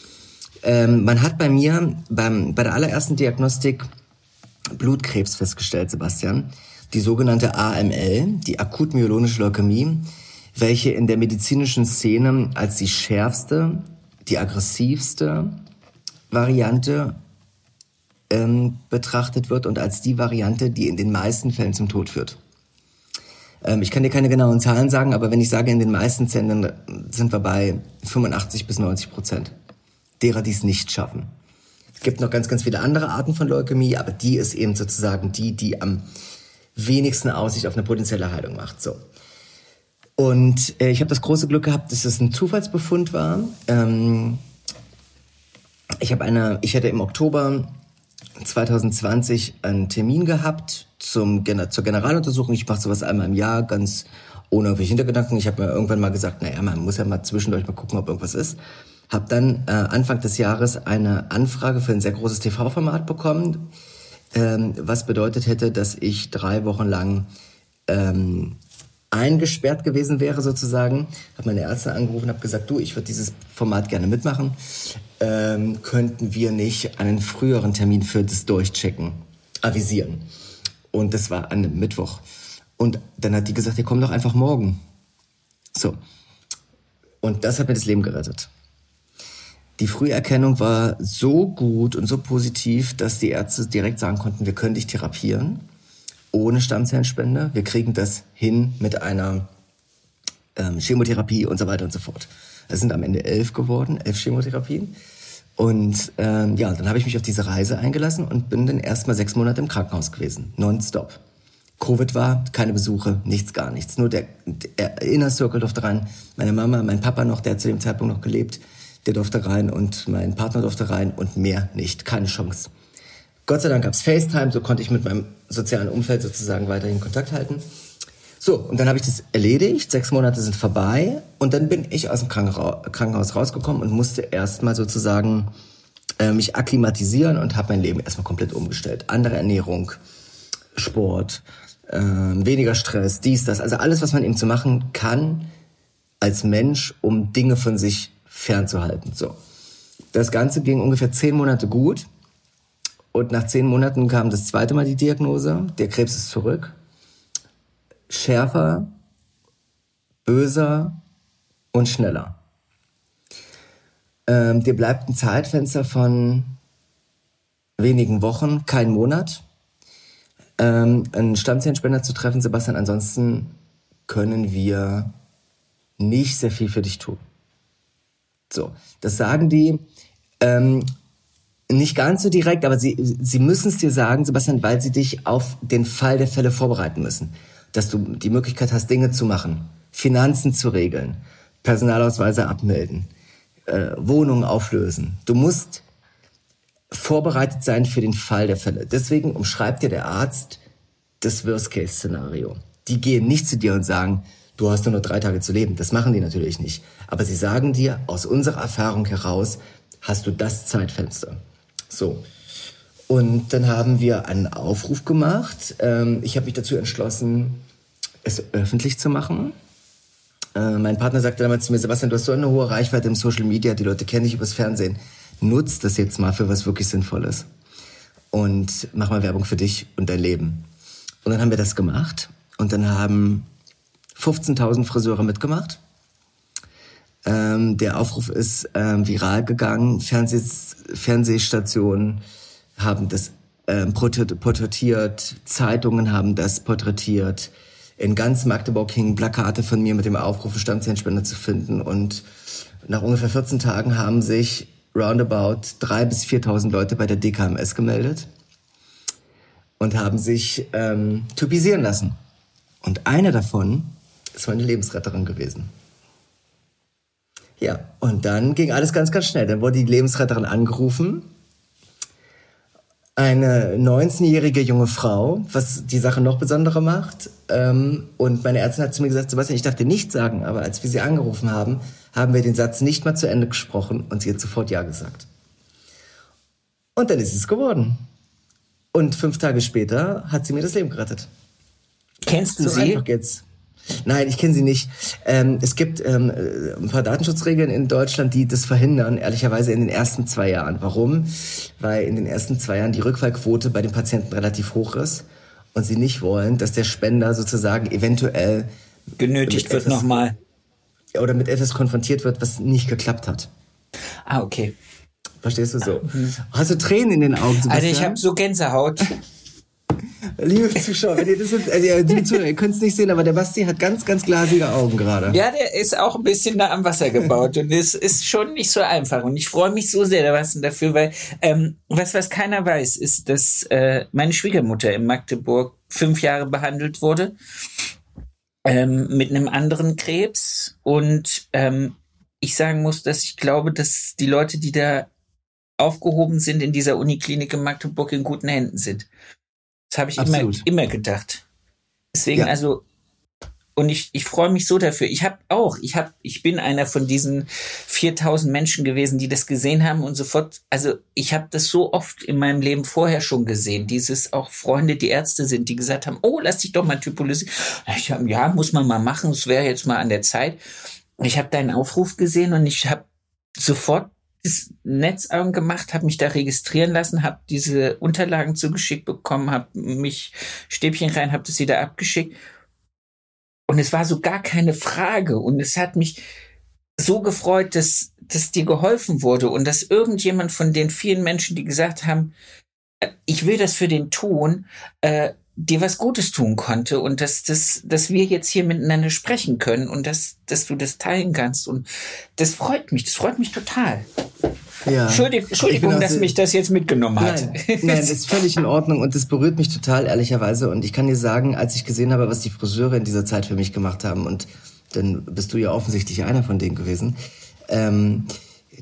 A: Ähm, man hat bei mir beim, bei der allerersten Diagnostik Blutkrebs festgestellt, Sebastian. Die sogenannte AML, die akut-myelonische Leukämie, welche in der medizinischen Szene als die schärfste, die aggressivste Variante ähm, betrachtet wird und als die Variante, die in den meisten Fällen zum Tod führt. Ähm, ich kann dir keine genauen Zahlen sagen, aber wenn ich sage in den meisten Fällen, sind wir bei 85 bis 90 Prozent derer, die es nicht schaffen. Es gibt noch ganz, ganz viele andere Arten von Leukämie, aber die ist eben sozusagen die, die am wenigsten Aussicht auf eine potenzielle Heilung macht. So. Und äh, ich habe das große Glück gehabt, dass es ein Zufallsbefund war. Ähm, ich habe eine, ich hätte im Oktober 2020 einen Termin gehabt zum, zur Generaluntersuchung. Ich mache sowas einmal im Jahr, ganz ohne irgendwelche Hintergedanken. Ich habe mir irgendwann mal gesagt, naja, man muss ja mal zwischendurch mal gucken, ob irgendwas ist. Habe dann äh, Anfang des Jahres eine Anfrage für ein sehr großes TV-Format bekommen, ähm, was bedeutet hätte, dass ich drei Wochen lang ähm, eingesperrt gewesen wäre sozusagen. Habe meine Ärzte angerufen, habe gesagt, du, ich würde dieses Format gerne mitmachen ähm, könnten wir nicht einen früheren Termin für das Durchchecken avisieren. Und das war an einem Mittwoch. Und dann hat die gesagt, ihr kommt doch einfach morgen. So. Und das hat mir das Leben gerettet. Die Früherkennung war so gut und so positiv, dass die Ärzte direkt sagen konnten, wir können dich therapieren ohne Stammzellenspende. Wir kriegen das hin mit einer ähm, Chemotherapie und so weiter und so fort. Es sind am Ende elf geworden, elf Chemotherapien. Und ähm, ja, dann habe ich mich auf diese Reise eingelassen und bin dann erstmal sechs Monate im Krankenhaus gewesen, nonstop. Covid war, keine Besuche, nichts, gar nichts. Nur der, der Inner Circle durfte rein. Meine Mama, mein Papa noch, der hat zu dem Zeitpunkt noch gelebt, der durfte rein und mein Partner durfte rein und mehr nicht, keine Chance. Gott sei Dank gab's FaceTime, so konnte ich mit meinem sozialen Umfeld sozusagen weiterhin Kontakt halten. So, und dann habe ich das erledigt, sechs Monate sind vorbei und dann bin ich aus dem Krankenhaus rausgekommen und musste erstmal sozusagen äh, mich akklimatisieren und habe mein Leben erstmal komplett umgestellt. Andere Ernährung, Sport, äh, weniger Stress, dies, das, also alles, was man eben zu machen kann als Mensch, um Dinge von sich fernzuhalten. So. Das Ganze ging ungefähr zehn Monate gut. Und nach zehn Monaten kam das zweite Mal die Diagnose, der Krebs ist zurück schärfer, böser und schneller. Ähm, dir bleibt ein Zeitfenster von wenigen Wochen, kein Monat, ähm, einen Stammzellenspender zu treffen, Sebastian. Ansonsten können wir nicht sehr viel für dich tun. So, das sagen die. Ähm, Nicht ganz so direkt, aber sie, sie müssen es dir sagen, Sebastian, weil sie dich auf den Fall der Fälle vorbereiten müssen. Dass du die Möglichkeit hast, Dinge zu machen, Finanzen zu regeln, Personalausweise abmelden, äh, Wohnungen auflösen. Du musst vorbereitet sein für den Fall der Fälle. Deswegen umschreibt dir der Arzt das Worst-Case-Szenario. Die gehen nicht zu dir und sagen, du hast nur noch drei Tage zu leben. Das machen die natürlich nicht. Aber sie sagen dir, aus unserer Erfahrung heraus, hast du das Zeitfenster. So. Und dann haben wir einen Aufruf gemacht. Ähm, ich habe mich dazu entschlossen, es öffentlich zu machen. Äh, mein Partner sagte damals zu mir, Sebastian, du hast so eine hohe Reichweite im Social Media, die Leute kennen dich übers Fernsehen. Nutz das jetzt mal für was wirklich Sinnvolles. Und mach mal Werbung für dich und dein Leben. Und dann haben wir das gemacht. Und dann haben 15.000 Friseure mitgemacht. Ähm, der Aufruf ist ähm, viral gegangen. Fernsehs Fernsehstationen haben das ähm, porträtiert, Zeitungen haben das porträtiert. In ganz Magdeburg hingen Plakate von mir mit dem Aufruf, Standzellenspender zu finden. Und nach ungefähr 14 Tagen haben sich roundabout 3.000 bis 4.000 Leute bei der DKMS gemeldet und haben sich ähm, typisieren lassen. Und eine davon ist meine Lebensretterin gewesen. Ja, und dann ging alles ganz, ganz schnell. Dann wurde die Lebensretterin angerufen. Eine 19-jährige junge Frau, was die Sache noch besonderer macht. Ähm, und meine Ärztin hat zu mir gesagt, Sebastian, ich darf dir nichts sagen, aber als wir sie angerufen haben, haben wir den Satz nicht mal zu Ende gesprochen und sie hat sofort Ja gesagt. Und dann ist es geworden. Und fünf Tage später hat sie mir das Leben gerettet.
B: Kennst du
A: so
B: sie?
A: Einfach geht's. Nein, ich kenne sie nicht. Ähm, es gibt ähm, ein paar Datenschutzregeln in Deutschland, die das verhindern, ehrlicherweise in den ersten zwei Jahren. Warum? Weil in den ersten zwei Jahren die Rückfallquote bei den Patienten relativ hoch ist und sie nicht wollen, dass der Spender sozusagen eventuell
B: genötigt wird nochmal.
A: Oder mit etwas konfrontiert wird, was nicht geklappt hat.
B: Ah, okay.
A: Verstehst du so? Hast du Tränen in den Augen?
B: Also
A: Sebastian?
B: ich habe so Gänsehaut.
A: Liebe Zuschauer, wenn ihr das jetzt, also liebe Zuschauer, ihr könnt es nicht sehen, aber der Basti hat ganz, ganz glasige Augen gerade.
B: Ja, der ist auch ein bisschen da am Wasser gebaut und es ist schon nicht so einfach. Und ich freue mich so sehr dafür, weil ähm, was, was keiner weiß, ist, dass äh, meine Schwiegermutter in Magdeburg fünf Jahre behandelt wurde ähm, mit einem anderen Krebs und ähm, ich sagen muss, dass ich glaube, dass die Leute, die da aufgehoben sind in dieser Uniklinik in Magdeburg, in guten Händen sind. Das habe ich immer,
A: Absolut.
B: immer gedacht. Deswegen,
A: Ja.
B: also, und ich, ich freue mich so dafür. Ich habe auch, ich habe, ich bin einer von diesen 4000 Menschen gewesen, die das gesehen haben und sofort, also ich habe das so oft in meinem Leben vorher schon gesehen. Dieses auch Freunde, die Ärzte sind, die gesagt haben, oh, lass dich doch mal hab, ja, muss man mal machen, es wäre jetzt mal an der Zeit. Ich habe deinen Aufruf gesehen und ich habe sofort das Netz angemacht, habe mich da registrieren lassen, habe diese Unterlagen zugeschickt bekommen, habe mich Stäbchen rein, habe das wieder abgeschickt. Und es war so gar keine Frage. Und es hat mich so gefreut, dass, dass dir geholfen wurde und dass irgendjemand von den vielen Menschen, die gesagt haben, äh, ich will das für den tun, äh, dir was Gutes tun konnte und dass, dass, dass wir jetzt hier miteinander sprechen können und dass, dass du das teilen kannst. Und das freut mich, das freut mich total.
A: Ja.
B: Entschuldigung, Entschuldigung
A: auch
B: dass mich das jetzt mitgenommen hat.
A: Nein, nein, das ist völlig in Ordnung und das berührt mich total, ehrlicherweise. Und ich kann dir sagen, als ich gesehen habe, was die Friseure in dieser Zeit für mich gemacht haben, und dann bist du ja offensichtlich einer von denen gewesen, ähm,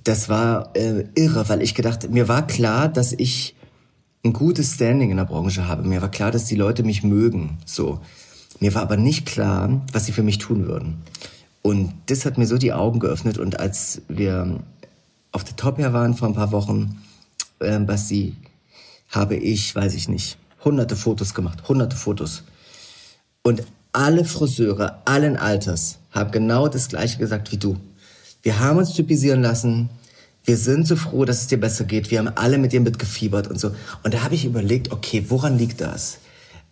A: das war äh, irre, weil ich gedacht, mir war klar, dass ich ein gutes Standing in der Branche habe. Mir war klar, dass die Leute mich mögen. So. Mir war aber nicht klar, was sie für mich tun würden. Und das hat mir so die Augen geöffnet. Und als wir auf der Top Air waren vor ein paar Wochen, äh, Basti, habe ich, weiß ich nicht, hunderte Fotos gemacht, hunderte Fotos. Und alle Friseure, allen Alters, haben genau das Gleiche gesagt wie du. Wir haben uns typisieren lassen. Wir sind so froh, dass es dir besser geht. Wir haben alle mit dir mitgefiebert und so. Und da habe ich überlegt, okay, woran liegt das?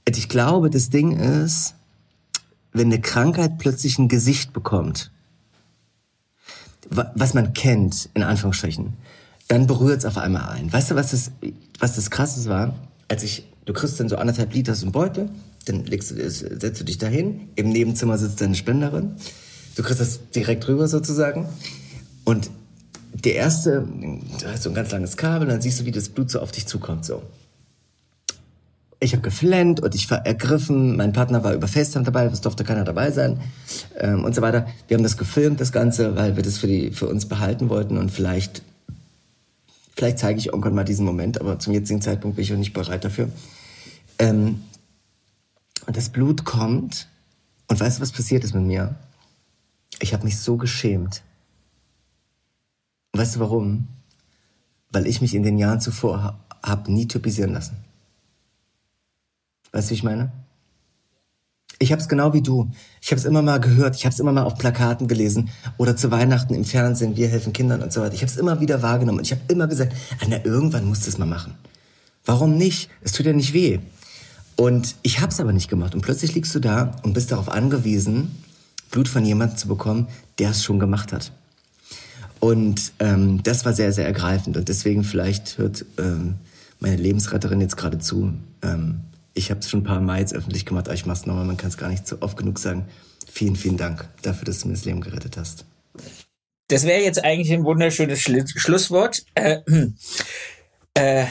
A: Und ich glaube, das Ding ist, wenn eine Krankheit plötzlich ein Gesicht bekommt, wa- was man kennt, in Anführungsstrichen, dann berührt es auf einmal ein. Weißt du, was das, was das Krasses war? Als ich, du kriegst dann so anderthalb Liter so einen Beutel, dann legst du, setzt du dich dahin, im Nebenzimmer sitzt deine Spenderin, du kriegst das direkt rüber sozusagen und der erste, da ist so ein ganz langes Kabel, dann siehst du, wie das Blut so auf dich zukommt, so. Ich habe geflennt und ich war ergriffen. Mein Partner war über FaceTime dabei, es durfte keiner dabei sein ähm, und so weiter. Wir haben das gefilmt, das Ganze, weil wir das für, die, für uns behalten wollten und vielleicht, vielleicht zeige ich irgendwann mal diesen Moment, aber zum jetzigen Zeitpunkt bin ich auch nicht bereit dafür. Ähm, und das Blut kommt und weißt du, was passiert ist mit mir? Ich habe mich so geschämt. Weißt du warum? Weil ich mich in den Jahren zuvor habe nie typisieren lassen. Weißt du, wie ich meine? Ich habe es genau wie du. Ich habe es immer mal gehört, ich habe es immer mal auf Plakaten gelesen oder zu Weihnachten im Fernsehen, wir helfen Kindern und so weiter. Ich habe es immer wieder wahrgenommen und ich habe immer gesagt, Anna, irgendwann musst du es mal machen. Warum nicht? Es tut ja nicht weh. Und ich habe es aber nicht gemacht und plötzlich liegst du da und bist darauf angewiesen, Blut von jemandem zu bekommen, der es schon gemacht hat. Und ähm, das war sehr, sehr ergreifend und deswegen vielleicht hört ähm, meine Lebensretterin jetzt gerade zu. Ähm, ich habe es schon ein paar Mal jetzt öffentlich gemacht, aber ich mache es nochmal, man kann es gar nicht so oft genug sagen. Vielen, vielen Dank dafür, dass du mir das Leben gerettet hast.
B: Das wäre jetzt eigentlich ein wunderschönes Schlu Schlusswort. Äh, äh,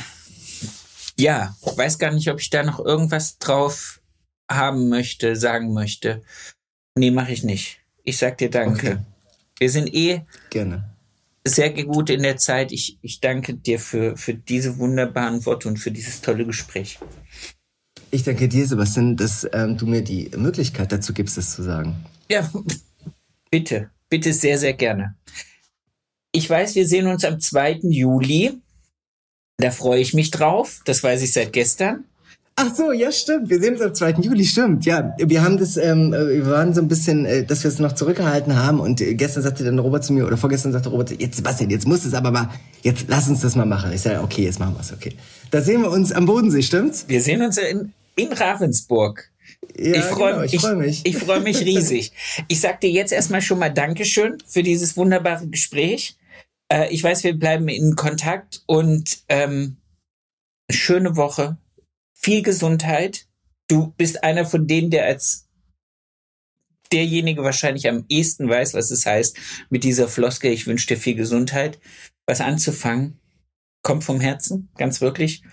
B: ja, weiß gar nicht, ob ich da noch irgendwas drauf haben möchte, sagen möchte. Nee, mache ich nicht. Ich sag dir danke. Okay. Wir sind eh
A: Gerne.
B: Sehr gut in der Zeit. Ich, ich danke dir für, für diese wunderbaren Worte und für dieses tolle Gespräch.
A: Ich danke dir, Sebastian, dass ähm, du mir die Möglichkeit dazu gibst, das zu sagen.
B: Ja, bitte, bitte sehr, sehr gerne. Ich weiß, wir sehen uns am 2. Juli. Da freue ich mich drauf. Das weiß ich seit gestern.
A: Ach so, ja, stimmt. Wir sehen uns am 2. Juli, stimmt. Ja, wir haben das, ähm, äh, wir waren so ein bisschen, äh, dass wir es noch zurückgehalten haben und äh, gestern sagte dann Robert zu mir, oder vorgestern sagte Robert, jetzt Sebastian, jetzt muss es aber mal, jetzt lass uns das mal machen. Ich sage, okay, jetzt machen wir es, okay. Da sehen wir uns am Bodensee, stimmt's?
B: Wir sehen uns in, in Ravensburg.
A: Ja, ich freue genau, ich freu mich.
B: Ich, ich freue mich riesig. Ich sag dir jetzt erstmal schon mal Dankeschön für dieses wunderbare Gespräch. Äh, ich weiß, wir bleiben in Kontakt und ähm, schöne Woche. Viel Gesundheit. Du bist einer von denen, der als derjenige wahrscheinlich am ehesten weiß, was es heißt, mit dieser Floske, ich wünsche dir viel Gesundheit, was anzufangen. Kommt vom Herzen, ganz wirklich.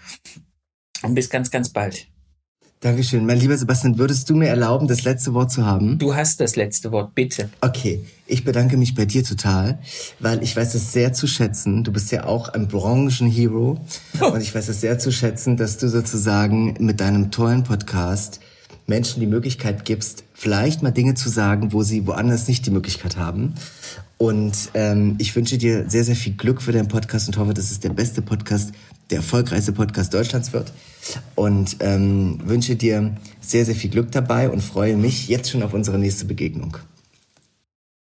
B: Und bis ganz, ganz bald.
A: Dankeschön. Mein lieber Sebastian, würdest du mir erlauben, das letzte Wort zu haben?
B: Du hast das letzte Wort, bitte.
A: Okay, ich bedanke mich bei dir total, weil ich weiß es sehr zu schätzen. Du bist ja auch ein Branchenhero oh. und ich weiß es sehr zu schätzen, dass du sozusagen mit deinem tollen Podcast Menschen die Möglichkeit gibst, vielleicht mal Dinge zu sagen, wo sie woanders nicht die Möglichkeit haben. Und ähm, ich wünsche dir sehr, sehr viel Glück für deinen Podcast und hoffe, dass es der beste Podcast, der erfolgreichste Podcast Deutschlands wird und ähm, wünsche dir sehr, sehr viel Glück dabei und freue mich jetzt schon auf unsere nächste Begegnung.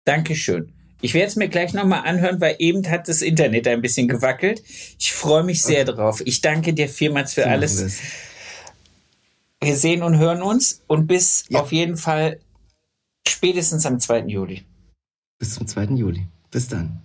B: Dankeschön. Ich werde es mir gleich nochmal anhören, weil eben hat das Internet ein bisschen gewackelt. Ich freue mich sehr okay. drauf. Ich danke dir vielmals für so alles. Wir sehen und hören uns und bis ja. auf jeden Fall spätestens am 2. Juli.
A: Bis zum 2. Juli. Bis dann.